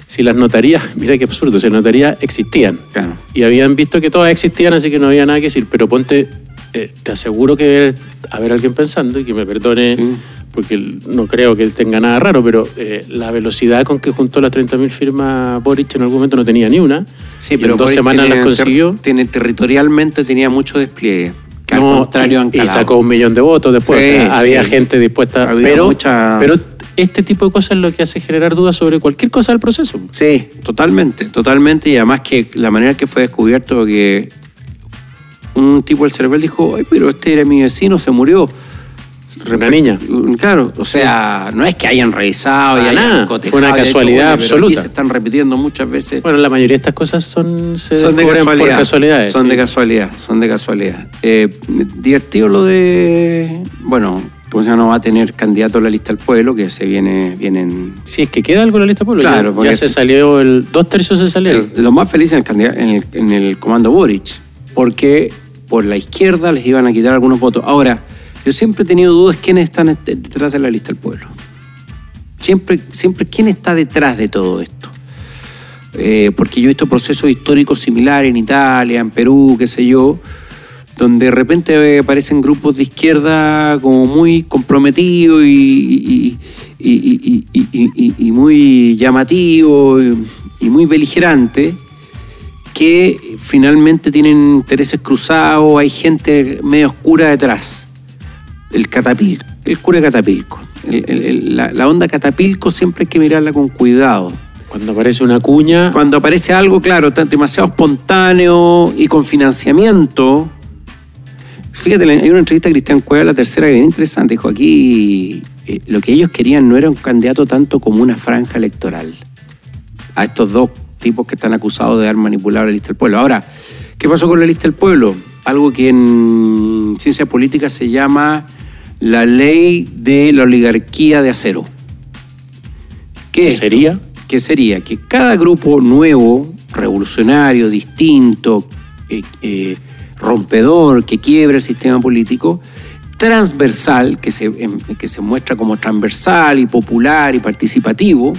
si las notarías, *laughs* mira qué absurdo, si las notarías existían. Claro. Y habían visto que todas existían, así que no había nada que decir. Pero ponte, eh, te aseguro que haber alguien pensando, y que me perdone, Sí. Porque no creo que tenga nada raro, pero eh, la velocidad con que juntó las 30.000 firmas Boric en algún momento no tenía ni una. Sí, y pero en dos Boric semanas tiene las consiguió. tiene, territorialmente tenía mucho despliegue. Que al contrario, y, y sacó un millón de votos después. Sí, o sea, había gente dispuesta. Había pero, mucha- pero este tipo de cosas es lo que hace generar dudas sobre cualquier cosa del proceso. Sí, totalmente, totalmente. Y además que la manera que fue descubierto que un tipo del Cervel dijo, Ay, pero este era mi vecino, se murió. Una niña. Claro, o sea, no es que hayan revisado y hayan nada, fue una y casualidad absoluta. se están repitiendo muchas veces. Bueno, la mayoría de estas cosas son, se son de casualidad. por casualidades. Son sí. de casualidad, son de casualidad. Eh, divertido lo de. Bueno, como se llama, no va a tener candidato a la lista del pueblo, que se viene, vienen. Si es que queda algo en la lista pueblo, ya- Claro, ya, porque se salió el. Dos tercios se salieron. Los más felices en el, en el, en el comando Boric, porque por la izquierda les iban a quitar algunos votos. Ahora, yo siempre he tenido dudas quiénes están et- detrás de la lista del pueblo. Siempre, siempre, ¿quién está detrás de todo esto? Eh, porque yo he visto procesos históricos similares en Italia, en Perú, qué sé yo, donde de repente aparecen grupos de izquierda como muy comprometidos y, y- muy llamativos y muy beligerantes, que finalmente tienen intereses cruzados, hay gente medio oscura detrás. El catapil, el cura de Catapilco. El- el- el- la, la onda Catapilco siempre hay que mirarla con cuidado. Cuando aparece una cuña. Cuando aparece algo, claro, tan- demasiado espontáneo y con financiamiento. Fíjate, hay una entrevista a Cristian Cueva, la tercera, que bien interesante. Dijo aquí, eh, lo que ellos querían no era un candidato tanto como una franja electoral. A estos dos tipos que están acusados de haber manipulado la lista del pueblo. Ahora, ¿qué pasó con la lista del pueblo? Algo que en ciencia política se llama la ley de la oligarquía de acero. ¿Qué es? sería? que sería que cada grupo nuevo, revolucionario, distinto, eh, eh, rompedor, que quiebre el sistema político, transversal, que se, em, que se muestra como transversal y popular y participativo,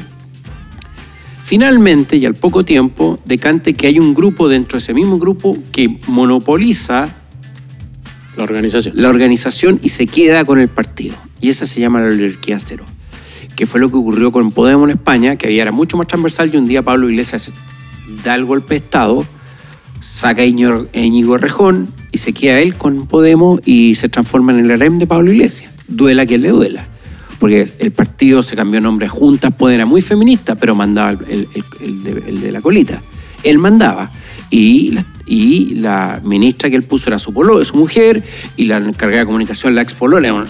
finalmente y al poco tiempo decante que hay un grupo dentro de ese mismo grupo que monopoliza La organización. la organización y se queda con el partido. Y esa se llama la oligarquía cero. Que fue lo que ocurrió con Podemos en España, que había era mucho más transversal y un día Pablo Iglesias da el golpe de Estado, saca a Íñigo Rejón y se queda él con Podemos y se transforma en el harem de Pablo Iglesias. Duela quien le duela. Porque el partido se cambió nombre a Juntas, Podemos era muy feminista, pero mandaba el de, el de la colita. Él mandaba. Y la, y la ministra que él puso era su polo, su mujer, y la encargada de comunicación, la ex polola.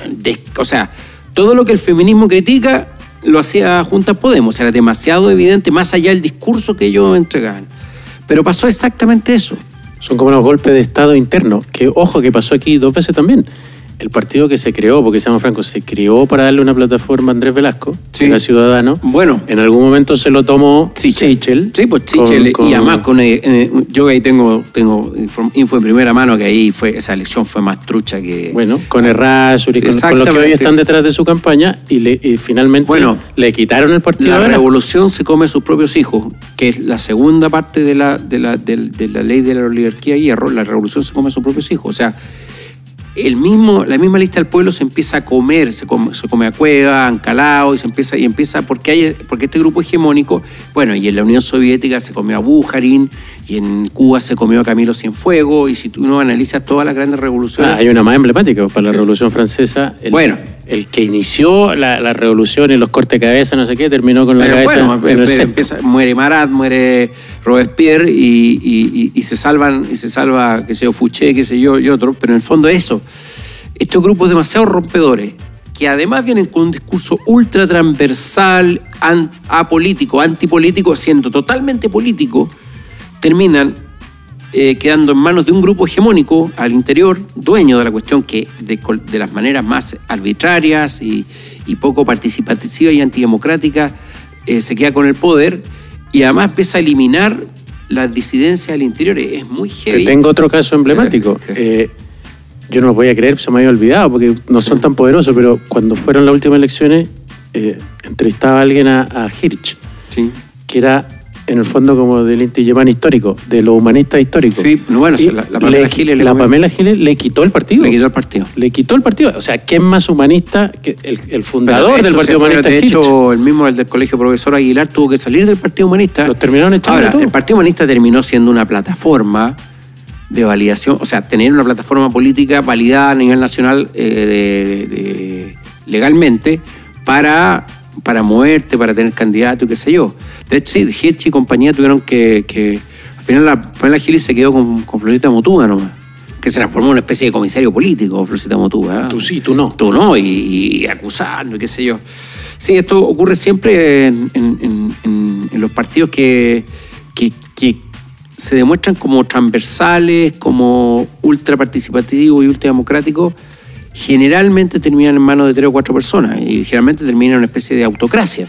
O sea, todo lo que el feminismo critica lo hacía Juntas Podemos. Era demasiado evidente, más allá del discurso que ellos entregaban. Pero pasó exactamente eso. Son como los golpes de Estado internos, que ojo que pasó aquí dos veces también. El partido que se creó, porque se llama Franco, se creó para darle una plataforma a Andrés Velasco, Sí. que era ciudadano. Bueno. En algún momento se lo tomó Sichel. Sí, pues Sichel. con- Y además, con, eh, eh, yo ahí tengo, tengo info en primera mano que ahí fue, esa elección fue más trucha que. Bueno, con Errázuriz, con, con los que hoy están detrás de su campaña y, le, y finalmente Bueno, le quitaron el partido. La revolución se come a sus propios hijos, que es la segunda parte de la, de la, del- de la ley de la oligarquía de hierro. La revolución se come a sus propios hijos. O sea, el mismo, la misma lista del pueblo se empieza a comer, se come, se come a Cueva, a Ancalao, y se empieza, y empieza porque, hay, porque este grupo hegemónico, bueno, y en la Unión Soviética se comió a Bújarin, y en Cuba se comió a Camilo Cienfuegos, y si tú no analizas todas las grandes revoluciones. Ah, hay una más emblemática para la Revolución Francesa. El, Bueno. El que inició la, la revolución y los cortes de cabeza, no sé qué, terminó con la cabeza bueno, en el empe- centro. empieza- muere Marat, muere Robespierre y, se salvan, y se salva, qué sé yo, Fouché, qué sé yo, y otros, pero en el fondo eso. Estos grupos demasiado rompedores, que además vienen con un discurso ultra transversal, an- apolítico, antipolítico, siendo totalmente político, terminan eh, quedando en manos de un grupo hegemónico al interior, dueño de la cuestión que de, las maneras más arbitrarias y, poco participativas y antidemocráticas eh, se queda con el poder y además empieza a eliminar las disidencias al interior. Es muy Te heavy. tengo otro caso emblemático. Eh, Eh, yo no lo podía creer, se me había olvidado porque no son tan poderosos, pero cuando fueron las últimas elecciones, eh, entrevistaba a alguien a, a Hirsch, Sí. que era en el fondo como del Inti histórico, de los humanistas históricos. Sí, no, bueno, Y la- la Pamela le- Giles le la. Pamela Giles le quitó el partido. Le quitó el partido. Le quitó el partido. O sea, ¿quién más humanista que el, el fundador del Partido fue- Humanista? De hecho, el mismo el del Colegio Profesor Aguilar tuvo que salir del Partido Humanista. Los terminaron echando Ahora, todo. el Partido Humanista terminó siendo una plataforma de validación, o sea, tener una plataforma política validada a nivel nacional eh, de- legalmente para, para moverte, para tener candidato y qué sé yo. De hecho, sí, Hitch y compañía tuvieron que, que- al final la Pamela Giles se quedó con, con Florita Motúa nomás. que se transformó en una especie de comisario político, Florcita Motú. ¿eh? Tú sí, tú no. Tú no, y, y acusando, y qué sé yo. Sí, esto ocurre siempre en, en- en- en- en los partidos que, que, que se demuestran como transversales, como ultra participativos y ultra democráticos. Generalmente terminan en manos de tres o cuatro personas y generalmente terminan en una especie de autocracia.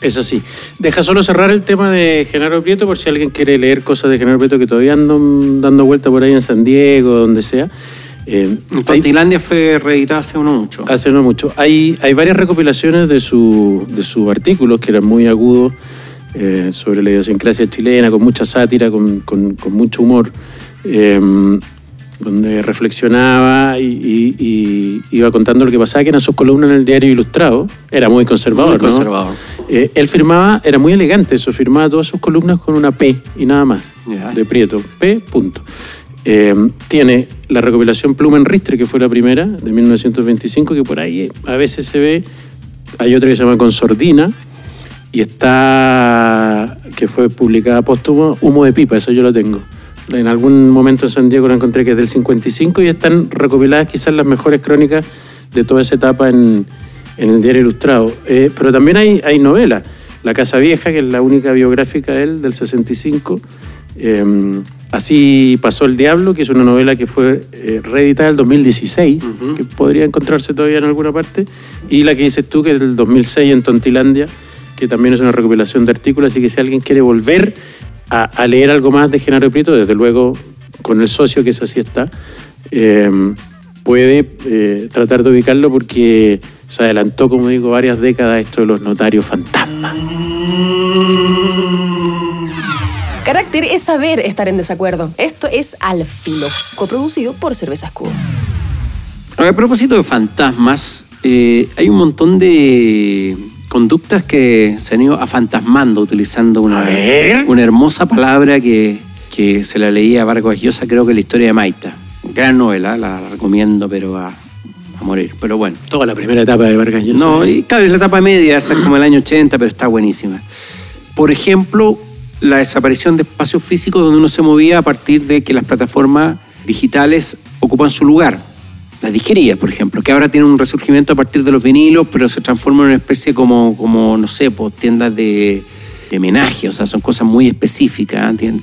Es así. Deja solo cerrar el tema de Genaro Prieto por si alguien quiere leer cosas de Genaro Prieto que todavía andan dando vuelta por ahí en San Diego, donde sea. Eh, Tontilandia fue reeditada hace no mucho. Hace no mucho. Hay, hay varias recopilaciones de sus de sus artículos que eran muy agudos eh, sobre la idiosincrasia chilena, con mucha sátira, con, con- con mucho humor, eh, donde reflexionaba y, y- y iba contando lo que pasaba, que eran sus columnas en el diario Ilustrado. Era muy conservador, Muy ¿no? conservador. Eh, él firmaba, era muy elegante eso, firmaba todas sus columnas con una P y nada más, de Prieto. P, punto. Eh, tiene la recopilación Plumen Ristre, que fue la primera, de 1925, que por ahí a veces se ve. Hay otra que se llama Consordina, y está, que fue publicada póstumo, Humo de Pipa, eso yo lo tengo. En algún momento en San Diego la encontré que es del 55 y están recopiladas quizás las mejores crónicas de toda esa etapa en, en el diario Ilustrado. Eh, pero también hay, hay novelas. La Casa Vieja, que es la única biográfica de él, del 65. Eh, Así pasó el Diablo, que es una novela que fue eh, reeditada en el 2016, que podría encontrarse todavía en alguna parte. Y la que dices tú, que es del 2006 en Tontilandia, que también es una recopilación de artículos. Así que si alguien quiere volver a, a leer algo más de Genaro Prieto, desde luego con el socio, que eso sí está, eh, puede eh, tratar de ubicarlo porque se adelantó, como digo, varias décadas esto de los notarios fantasmas. Carácter es saber estar en desacuerdo. Esto es Al Filo, coproducido por Cerveza Escudo. A propósito de fantasmas, eh, hay un montón de conductas que se han ido afantasmando utilizando una, una hermosa palabra que, que se la leía a Vargas Llosa, creo que la historia de Maita. Gran novela, la recomiendo, pero a, a morir. Pero bueno. Toda la primera etapa de Vargas Llosa. No, y claro, es la etapa media, esa es como el año 80, pero está buenísima. Por ejemplo, la desaparición de espacios físicos donde uno se movía a partir de que las plataformas digitales ocupan su lugar. Las disquerías, por ejemplo, que ahora tienen un resurgimiento a partir de los vinilos, pero se transforman en una especie como, como no sé, pues, tiendas de, de homenaje, o sea, son cosas muy específicas, ¿eh?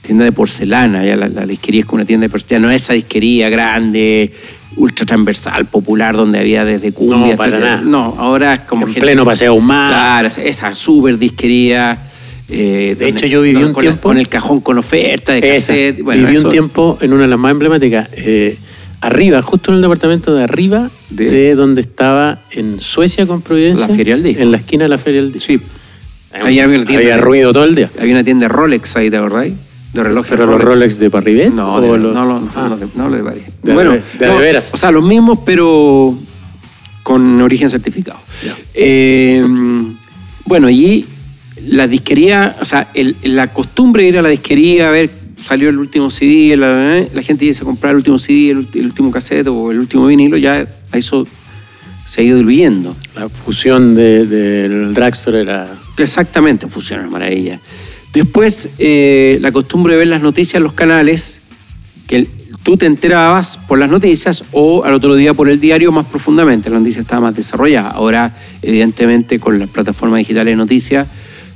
tiendas de porcelana, ya la, la disquería es como una tienda de porcelana, no es esa disquería grande, ultra transversal, popular, donde había desde cumbia. No, para hasta- nada. No, ahora es como... En gente- pleno paseo humano. Claro, esa- super disquería. eh, De hecho, yo viví un con tiempo- con el cajón con oferta de cassette. Bueno, Viví eso- un tiempo en una de las más emblemáticas, eh, arriba, justo en el departamento de arriba De- de, donde estaba en Suecia con Providencia. La Feria del Disco. En la esquina de la Feria del Disco. Sí. Ahí había tienda Había ruido todo el día. Había una tienda de Rolex ahí, ¿te acordáis? De relojes ¿Pero los Rolex de Parribet? No, de, los- no, no, no, Ah. no, de, no, los de París. De- bueno, de- no, veras. O sea, los mismos, pero con origen certificado. Eh, bueno, y la disquería, o sea, el- la costumbre de ir a la disquería a ver, salió el último CD, la, la gente dice comprar el último CD, el, último cassette o el último vinilo, ya eso se ha ido diluyendo. La fusión de- del dragstore era... Exactamente, funciona maravilla. Después, eh, la costumbre de ver las noticias en los canales, que el- tú te enterabas por las noticias o al otro día por el diario más profundamente. La noticia estaba más desarrollada. Ahora, evidentemente, con las plataformas digitales de noticias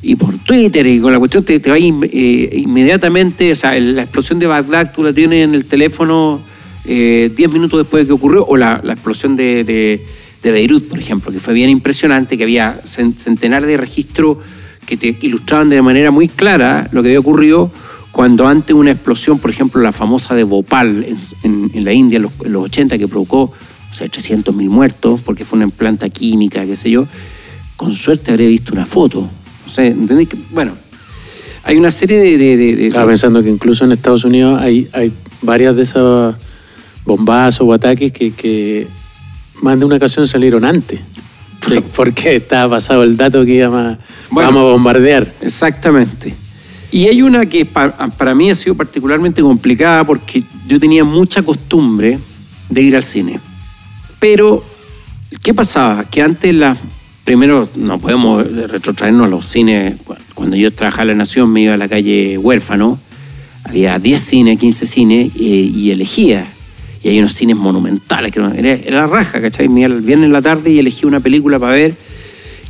y por Twitter y con la cuestión, te, te va in- eh, inmediatamente, o sea, la explosión de Bagdad tú la tienes en el teléfono eh, 10 minutos después de que ocurrió, o la, la explosión de, de- de Beirut, por ejemplo, que fue bien impresionante, que había cen- centenares de registros que te ilustraban de manera muy clara lo que había ocurrido cuando antes una explosión, por ejemplo, la famosa de Bhopal en, en- la India en los, en los 80, que provocó o sea, 300.000 muertos, porque fue una planta química, qué sé yo, con suerte habría visto una foto. O sea, ¿entendés? Que, bueno, hay una serie de... de- de- de- Estaba pensando que incluso en Estados Unidos hay, hay varias de esos bombazos o ataques que, que más de una ocasión salieron antes. *laughs* Porque estaba pasado el dato que íbamos Bueno. vamos a bombardear. Exactamente. Y hay una que pa- para mí ha sido particularmente complicada porque yo tenía mucha costumbre de ir al cine. Pero, ¿qué pasaba? Que antes las... Primero, no podemos retrotraernos a los cines. Cu- Cuando yo trabajaba en La Nación me iba a la calle Huérfano había 10 cines, 15 cines, eh, y elegía. Y hay unos cines monumentales, que era, era la raja, ¿cachai? Me iba el viernes en la tarde y elegí una película para ver.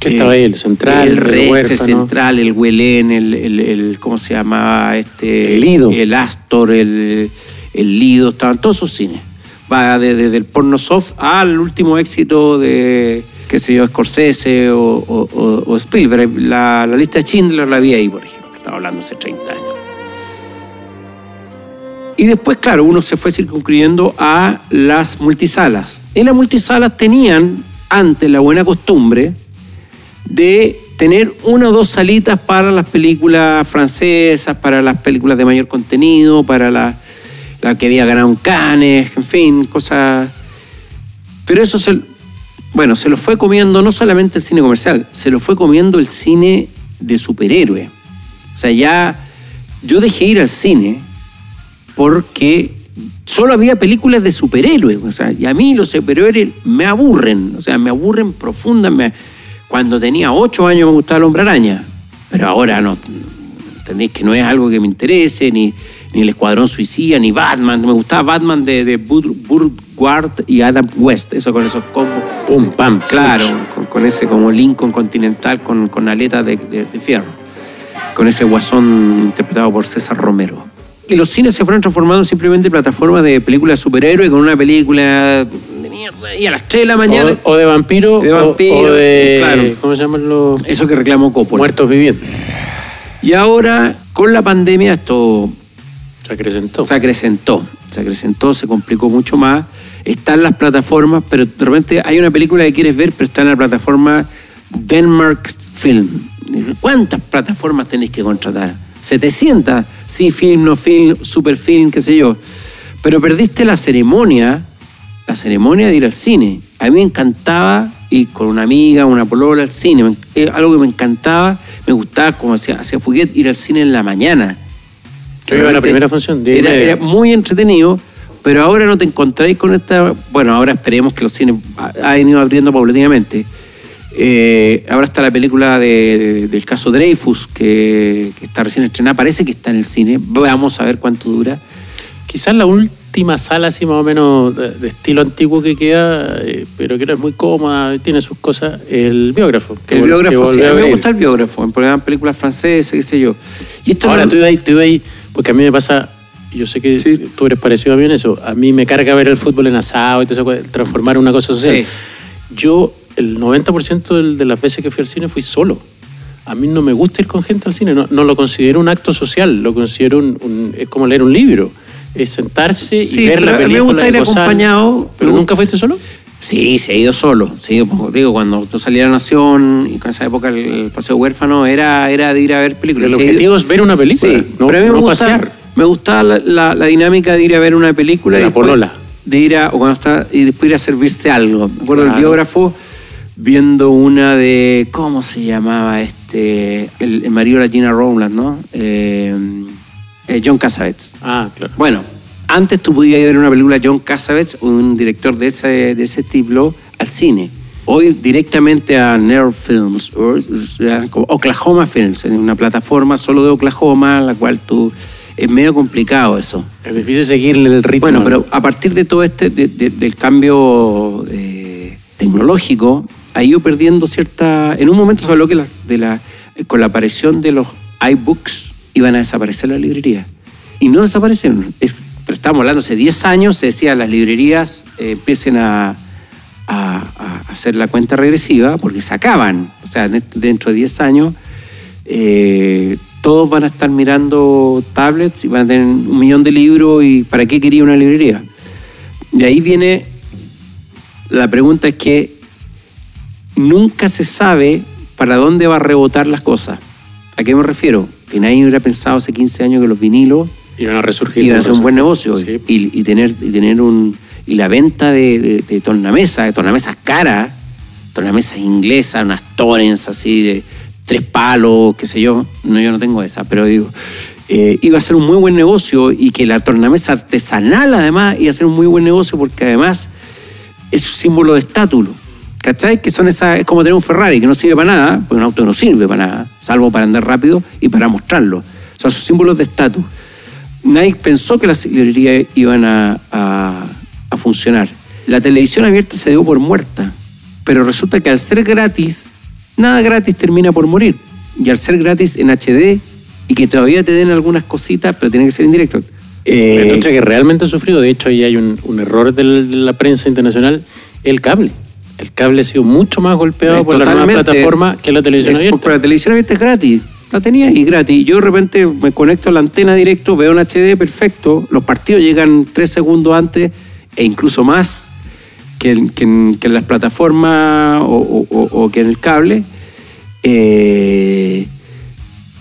¿Qué estaba ahí? ¿El Central, El el Rex, el Huérfano? Central, el Huelén, el, el- el- ¿cómo se llamaba? Este, El Lido. El Astor, el, el Lido, estaban todos esos cines. Va desde, desde el porno soft al último éxito de, qué sé yo, Scorsese o, Spielberg. La, la lista de Schindler la vi ahí, por ejemplo. Estaba hablando hace 30 años. Y después, claro, uno se fue circunscribiendo a las multisalas. En las multisalas tenían antes la buena costumbre de tener una o dos salitas para las películas francesas, para las películas de mayor contenido, para la, la que había ganado un Cannes, en fin, cosas... Pero eso se, bueno, se lo fue comiendo no solamente el cine comercial, se lo fue comiendo el cine de superhéroe. O sea, ya yo dejé ir al cine porque solo había películas de superhéroes. O sea, y a mí los superhéroes me aburren. O sea, me aburren profundamente. Cuando tenía ocho años me gustaba el hombre araña. Pero ahora no. ¿Entendéis? Que no es algo que me interese, ni, ni el Escuadrón Suicida, ni Batman. Me gustaba Batman de, de Burt Ward y Adam West. Eso con esos combos. Pum, Sí, pam, Claro, con, con ese como Lincoln Continental con, con aletas de, de- de fierro. Con ese guasón interpretado por César Romero. Y los cines se fueron transformando simplemente en plataformas de películas de superhéroes con una película de mierda. Y a las 3 de la mañana. O, o de vampiro, De o- vampiro, o, de... claro. ¿Cómo se llaman los...? Eso que reclamó Coppola. Muertos vivientes. Y ahora, con la pandemia, esto Se acrecentó. se acrecentó. Se acrecentó, se complicó mucho más. Están las plataformas, pero de repente hay una película que quieres ver, pero está en la plataforma Denmark Film. ¿Cuántas plataformas tenéis que contratar? 700. Sí, film, no film, super film, qué sé yo. Pero perdiste la ceremonia, la ceremonia de ir al cine. A mí me encantaba ir con una amiga, una polola al cine. Eh, algo que me encantaba, me gustaba, como hacía, hacía Fuguet, ir al cine en la mañana. Yo iba a la primera función, Era, muy entretenido, pero ahora no te encontráis con esta. Bueno, ahora esperemos que los cines ha- han ido abriendo paulatinamente. Eh, ahora está la película de- de- del caso Dreyfus, que, que está recién estrenada. Parece que está en el cine. Vamos a ver cuánto dura. Quizás la última sala así más o menos de, de estilo antiguo que queda, eh, pero que no es muy cómoda, tiene sus cosas, el biógrafo. que El biógrafo, sí, a mí me gusta el biógrafo. En películas francesas, qué sé yo. Y esto Ahora no- tú ibas porque a mí me pasa, yo sé que Sí. tú eres parecido a mí en eso, a mí me carga ver el fútbol en asado y todo eso, transformar una cosa social. Sí. Yo, el 90% del- de las veces que fui al cine fui solo. A mí no me gusta ir con gente al cine, no, no lo considero un acto social, lo considero un, un- es como leer un libro, es sentarse Sí, y ver la a mí me película. gusta ir gozar. acompañado. ¿Pero nunca fuiste solo? Sí, se ha ido solo. Sí, pues, digo, cuando tú salías a la Nación y con esa época el, el Paseo Huérfano era, era de ir a ver películas. El Se ha ido- objetivo es ver una película, Sí, no, pero a mí me no gusta, pasear. me gustaba la, la- la dinámica de ir a ver una película De la después polola. de ir a o cuando está y después ir a servirse algo. Me acuerdo Claro. biógrafo viendo una de cómo se llamaba este el, el marido de la Gina Rowland, ¿no? Eh, eh, John Cassavetes. Ah, claro. Bueno, antes tú podías ir a ver una película John Cassavetes un director de ese, de ese estilo al cine. Hoy directamente a Nerve Films Oklahoma Films, en una plataforma solo de Oklahoma, la cual tú... Es medio complicado eso. Es difícil seguirle el ritmo. Bueno, ¿no? pero a partir de todo este, de- de- del cambio eh, tecnológico, ha ido perdiendo cierta... En un momento se habló que la- de la, con la aparición de los iBooks iban a desaparecer las librerías. Y no desaparecieron. Es- pero estamos hablando, hace 10 años se decía las librerías eh, empiecen a, hacer la cuenta regresiva porque se acaban. O sea, en dentro de 10 años eh, todos van a estar mirando tablets y van a tener un millón de libros y ¿para qué quería una librería? De ahí viene la pregunta es que nunca se sabe para dónde va a rebotar las cosas. ¿A qué me refiero? Que nadie hubiera pensado hace 15 años que los vinilos Iban a resurgir. iban a ser un buen negocio Sí. y, y tener, y tener un... Y la venta de, de, de tornamesa, de tornamesas caras, tornamesas inglesas, unas Torrens así de tres palos, qué sé yo. No, yo no tengo esa, pero digo, eh, iba a ser un muy buen negocio y que la tornamesa artesanal además iba a ser un muy buen negocio porque además es un símbolo de estatus. ¿Cachai? Que son esas, es como tener un Ferrari que no sirve para nada, porque un auto no sirve para nada, salvo para andar rápido y para mostrarlo. Son sus símbolos de estatus. Nadie pensó que las librerías iban a, a- a funcionar. La televisión abierta se dio por muerta, pero resulta que al ser gratis, nada gratis termina por morir. Y al ser gratis en HD y que todavía te den algunas cositas, pero tiene que ser en directo. eh, La industria que realmente ha sufrido, de hecho, ahí hay un, un error de la prensa internacional, el cable. El cable ha sido mucho más golpeado por la nueva plataforma que la televisión es abierta. porque la televisión abierta es gratis. La tenía y gratis. Yo de repente me conecto a la antena directo, veo un HD perfecto. Los partidos llegan tres segundos antes e incluso más que en, que en- que en las plataformas o, o- o- o que en el cable. Eh,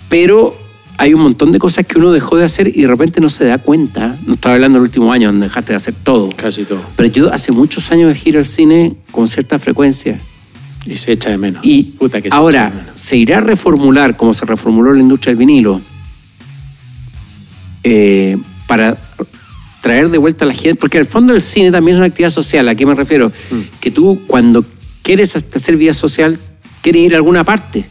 pero hay un montón de cosas que uno dejó de hacer y de repente no se da cuenta. No estaba hablando del último año donde dejaste de hacer todo. Casi todo. Pero yo hace muchos años dejé ir al cine con cierta frecuencia. Y se echa de menos. Y Puta que se echa de ahora, menos. ¿se irá a reformular como se reformuló la industria del vinilo? eh, para traer de vuelta a la gente, porque al fondo el cine también es una actividad social, ¿a qué me refiero? Mm. Que tú cuando quieres hacer vida social, quieres ir a alguna parte.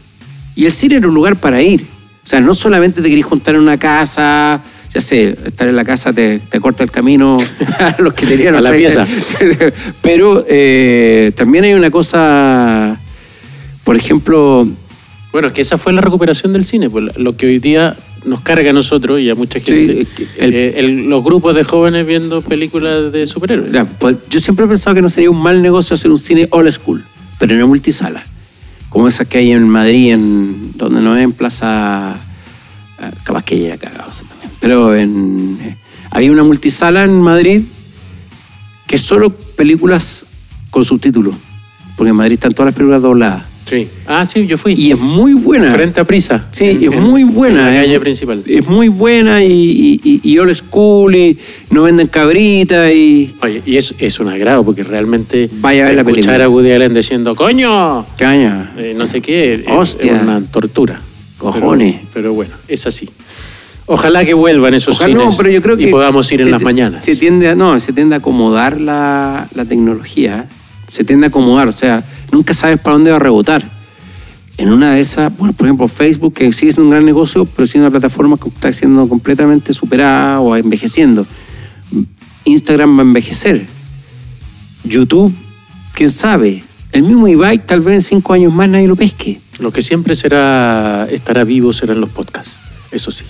Y el cine era un lugar para ir. O sea, no solamente te querés juntar en una casa, ya sé, estar en la casa te, te corta el camino *laughs* a los que tenían A la pieza. *laughs* Pero eh, también hay una cosa, por ejemplo, Bueno, es que esa fue la recuperación del cine, pues lo que hoy día nos carga a nosotros y a mucha gente, el- eh, el- los grupos de jóvenes viendo películas de superhéroes. Ya, pues, yo siempre he pensado que no sería un mal negocio hacer un cine old school, pero en una multisala. Como esas que hay en Madrid, en, donde no es en Plaza. ah, Capaz que haya cagado Pero en, eh, había una multisala en Madrid que es solo películas con subtítulos. Porque en Madrid están todas las películas dobladas. Sí. Ah, sí, yo fui. Y es muy buena. Frente a Prisa. Sí, En- es en- muy buena. En la es- calle principal. Es muy buena y, y, y- y old school y no venden cabrita y. Oye, y es, es un agrado porque realmente Vaya a ver la escuchar película. a Woody Allen diciendo, coño, Caña. eh, no sé qué, es- Hostia. es una tortura. Cojones. Pero, pero bueno, es así. Ojalá que vuelvan esos Ojalá cines no, pero yo creo que y podamos ir en las mañanas. Se tiende a, no, se tiende a acomodar la, la tecnología. Se tiende a acomodar. O sea, nunca sabes para dónde va a rebotar. En una de esas, bueno, por ejemplo, Facebook, que sigue siendo un gran negocio, pero siendo una plataforma que está siendo completamente superada o envejeciendo. Instagram va a envejecer. YouTube, quién sabe. El mismo Ibai, tal vez en cinco años más nadie lo pesque. Lo que siempre será estará vivo serán los podcasts. Eso sí.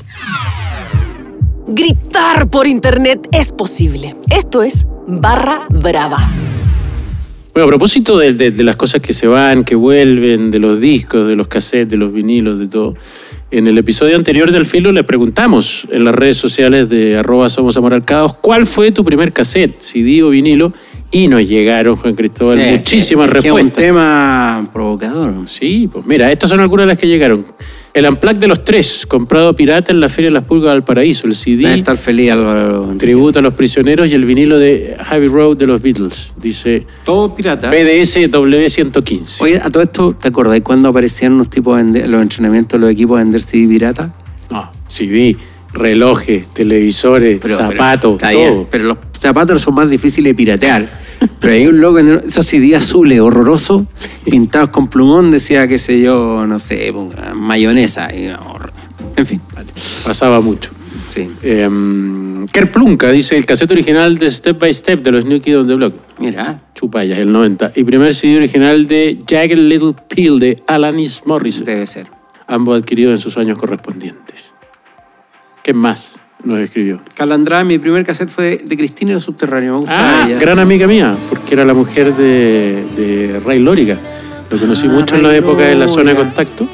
Gritar por internet es posible. Esto es Barra Brava. Bueno, a propósito de, de- de las cosas que se van, que vuelven, de los discos, de los cassettes, de los vinilos, de todo. En el episodio anterior del Filo le preguntamos en las redes sociales de arroba somos ¿cuál fue tu primer cassette, CD o vinilo? Y nos llegaron, Juan Cristóbal, muchísimas es que Es un respuestas. tema provocador. Sí, pues mira, estas son algunas de las que llegaron. El Amplac de los Tres, comprado pirata en la Feria de las Pulgas del Paraíso. El Debe CD, estar feliz Álvaro. tributo a los prisioneros y el vinilo de Heavy Road de los Beatles. Dice Todo pirata. PDS W115. Oye, a todo esto, ¿te acordás cuando aparecían unos tipos vender, los entrenamientos de los equipos a vender CD pirata? No, CD, relojes, televisores, zapatos, todo. pero los zapatos son más difíciles de piratear. Pero hay un loco, vendiendo esos CD azules horrorosos, pintados con plumón, decía, qué sé yo, no sé, mayonesa. y no, en fin, vale. Pasaba mucho. Sí. Eh, Kerplunka dice el cassette original de Step by Step de los New Kids on the Block. Mira, Chupayas, el 90. Y primer CD original de Jagged Little Pill de Alanis Morris. debe ser. Ambos adquiridos en sus años correspondientes. ¿Qué más nos escribió? Calandra, mi primer cassette fue de Cristina y los Subterráneos. Me gustaba Ah, ella. gran amiga mía, porque era la mujer de, de Ray Lóriga. Lo conocí Ah, mucho en la época de la zona de contacto.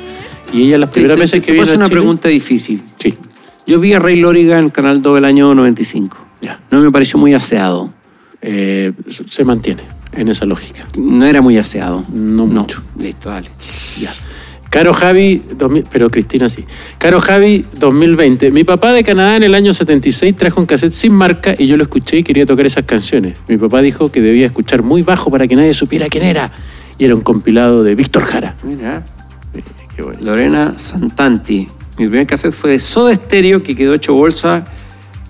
Y ella las primeras te- veces que vino a una Chile- pregunta difícil. Sí, Yo vi a Ray Lóriga en canal 2 del año 95. ya. No me pareció muy aseado. Eh, se mantiene en esa lógica. No era muy aseado. No mucho. Listo, dale. Ya. Caro Javi, 2000 pero Cristina sí. Caro Javi 2020. Mi papá de Canadá en el año 76 trajo un cassette sin marca y yo lo escuché y quería tocar esas canciones. Mi papá dijo que debía escuchar muy bajo para que nadie supiera quién era. Y era un compilado de Víctor Jara. Mira. Eh, Qué bueno. Lorena Santanti. Mi primer cassette fue de Soda Stereo que quedó hecho bolsa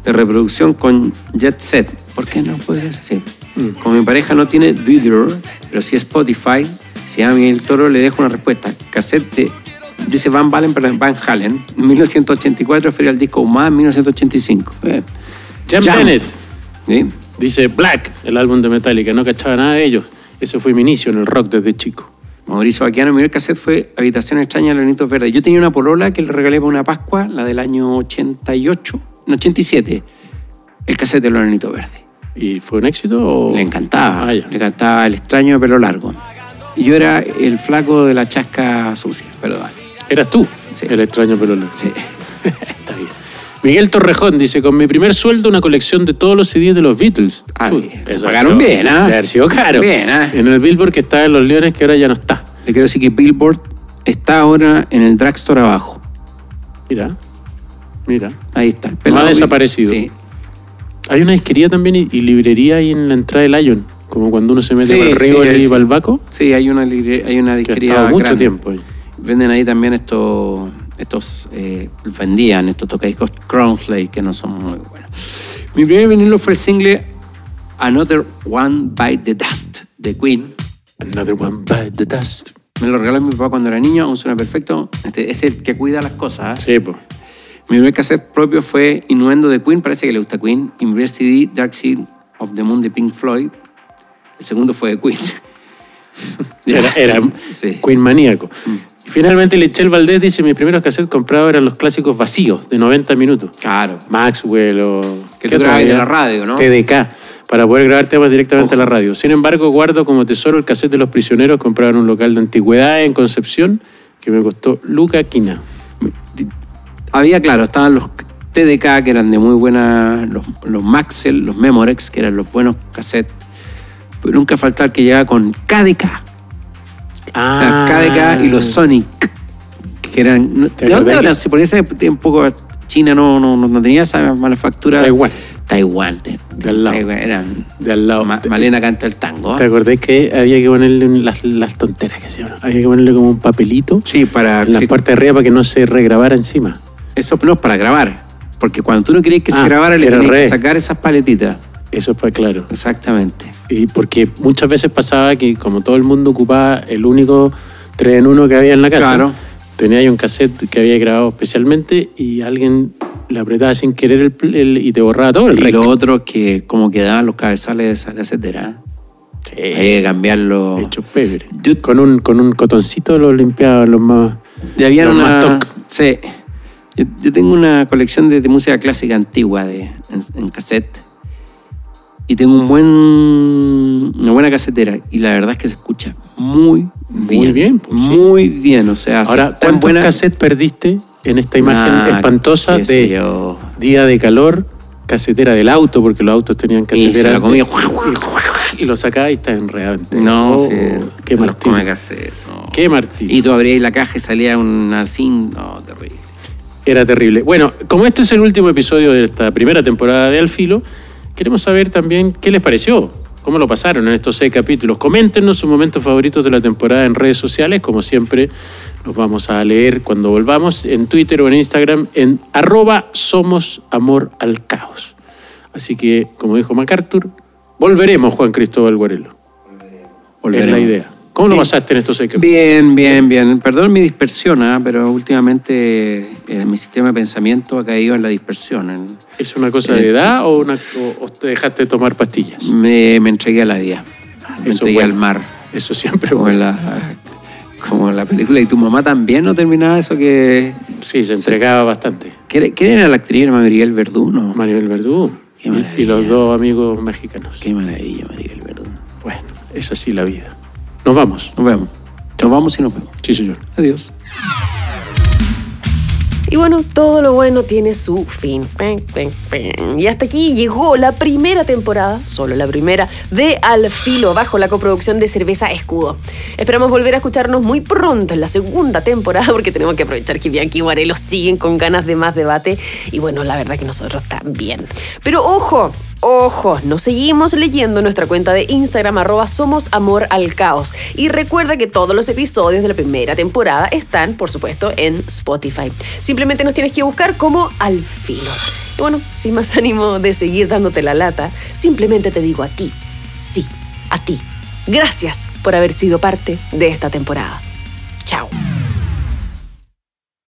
de reproducción con Jet Set. ¿Por qué no podría ser así? Como mi pareja no tiene Deezer, pero sí Spotify, si a Miguel Toro le dejo una respuesta. Cassette Dice Van Balen, pero Van Halen. En 1984 fue el disco más en 1985. Eh, Jam. Bennett ¿sí? dice Black, el álbum de Metallica. No cachaba nada de ellos. Ese fue mi inicio en el rock desde chico. Mauricio Baquiano, mi primer cassette fue Habitación extraña de los Nitos Verdes. Yo tenía una polola que le regalé para una Pascua, la del año 88, no, 87, el cassette de los Nitos Verdes. ¿Y fue un éxito? o- Le encantaba, Ah, le encantaba el extraño de pelo largo. Y yo era el flaco de la chasca sucia, pero dale. Eras tú, Sí. el extraño largo. Sí. *laughs* Está bien. Miguel Torrejón dice, con mi primer sueldo una colección de todos los CDs de los Beatles. Ah, Uy, eso Pagaron sido- bien, ¿ah? debe haber sido caro. Bien, ¿ah? En el Billboard que estaba en Los Leones, que ahora ya no está. Le quiero decir que Billboard está ahora en el drugstore abajo. Mira, mira. Ahí está. El No ha desaparecido. Sí. Hay una disquería también y, y librería ahí en la entrada del Lion, como cuando uno se mete Sí, el río sí, y sí. Balbaco, Sí, hay una, hay una que ha disquería estado mucho grande. tiempo ahí. Venden ahí también estos, estos eh, vendían estos tocadiscos Crownsley que no son muy buenos. Mi primer vinilo fue el single Another One Bite the Dust de Queen. Another one bite the dust. Me lo regaló mi papá cuando era niño, aún suena perfecto. Este, es el que cuida las cosas. ¿eh? Sí, pues. Mi primer cassette propio fue Innuendo de Queen, parece que le gusta Queen. Y mi primer CD, Dark Side of the Moon de Pink Floyd. El segundo fue de Queen. *laughs* Era, era Sí. Queen maníaco. Y finalmente Lechel Valdés dice, mis primeros cassettes comprados eran los clásicos vacíos, de 90 minutos. Claro. Maxwell o... Que ¿qué tú otra grababas de la radio, ¿no? TDK, para poder grabar temas directamente a la radio. Sin embargo, guardo como tesoro el cassette de Los Prisioneros comprado en un local de antigüedad en Concepción, que me costó Luca Quina. Había, claro, estaban los TDK, que eran de muy buena, los, los Maxell, los Memorex, que eran los buenos cassettes. Pero nunca faltaba el que llegaba con KDK. Ah. Las KDK y los Sonic, que eran... ¿De ¿Te dónde que- Si por ese tiempo China no, no, no, tenía esa manufactura. Taiwán. Taiwán. de- De al lado. Eran... De al lado. Ma- Malena canta el tango. ¿Te acordás que había que ponerle las, las tonteras que hacían? Había que ponerle como un papelito Sí, para... en la parte de arriba para que no se regrabara encima. Eso no es para grabar. Porque cuando tú no querías que se Ah, grabara, le tenías que sacar esas paletitas. Eso fue claro. Exactamente. Y porque muchas veces pasaba que como todo el mundo ocupaba el único 3 en 1 que había en la casa, Claro. tenía ahí un cassette que había grabado especialmente y alguien le apretaba sin querer el, pl- el- y te borraba todo el Y rec. lo otro que como quedaban los cabezales de esa casetera. Sí, Hay que cambiarlo. hecho pebre. Con un, con un cotoncito lo limpiaba los más... Y había los más una. toc. Sí. Yo, yo tengo una colección de, de música clásica antigua de, en, en cassette. Y tengo un buen, una buena casetera. Y la verdad es que se escucha muy bien. bien, pues, sí. muy bien. O sea, Ahora, ¿cuántos buena. cassettes perdiste en esta imagen Ah, espantosa de yo. día de calor, casetera del auto, porque los autos tenían Y casetera se la comía. y, y lo sacaba y está enredado entero. No, Oh, sí, qué come cassette, no. Qué martirio. Y tú abrías la caja y salía un arcín. No, terrible. Era terrible. Bueno, como este es el último episodio de esta primera temporada de Al Filo, queremos saber también qué les pareció, cómo lo pasaron en estos seis capítulos. Coméntenos sus momentos favoritos de la temporada en redes sociales, como siempre los vamos a leer cuando volvamos en Twitter o en Instagram en arroba somos amor al caos. Así que, como dijo MacArthur, volveremos Juan Cristóbal Guarelo. Es la Volveremos. idea. ¿Cómo lo Sí. pasaste en estos seis? Bien, bien, bien. Perdón mi dispersión, ¿ah? pero últimamente eh, mi sistema de pensamiento ha caído en la dispersión. en- ¿Es una cosa de edad o, una, o- o te dejaste de tomar pastillas? Me, me entregué a la vida. Me Eso entregué bueno. al mar. Eso siempre Como en, la, como en la película. ¿Y tu mamá también no terminaba eso que... Sí, se entregaba bastante. ¿Quién era la actriz Maribel Verdú? No. Maribel Verdú Qué y- maravilla. y los dos amigos mexicanos. Qué maravilla, Maribel Verdú. Bueno, es así la vida. Nos vamos. Nos vemos. Nos vamos y nos vemos. Sí, señor. Adiós. Y bueno, todo lo bueno tiene su fin. Pen, pen, pen. Y hasta aquí llegó la primera temporada, solo la primera, de Al Filo, bajo la coproducción de Cerveza Escudo. Esperamos volver a escucharnos muy pronto en la segunda temporada, porque tenemos que aprovechar que Bianchi y Guarelo siguen con ganas de más debate. Y bueno, la verdad que nosotros también. Pero ojo, Ojo, nos seguimos leyendo en nuestra cuenta de Instagram, arroba Somos Amor al Caos. Y recuerda que todos los episodios de la primera temporada están, por supuesto, en Spotify. Simplemente nos tienes que buscar como Al Filo. Y bueno, sin más ánimo de seguir dándote la lata, simplemente te digo a ti, sí, a ti. Gracias por haber sido parte de esta temporada. Chao.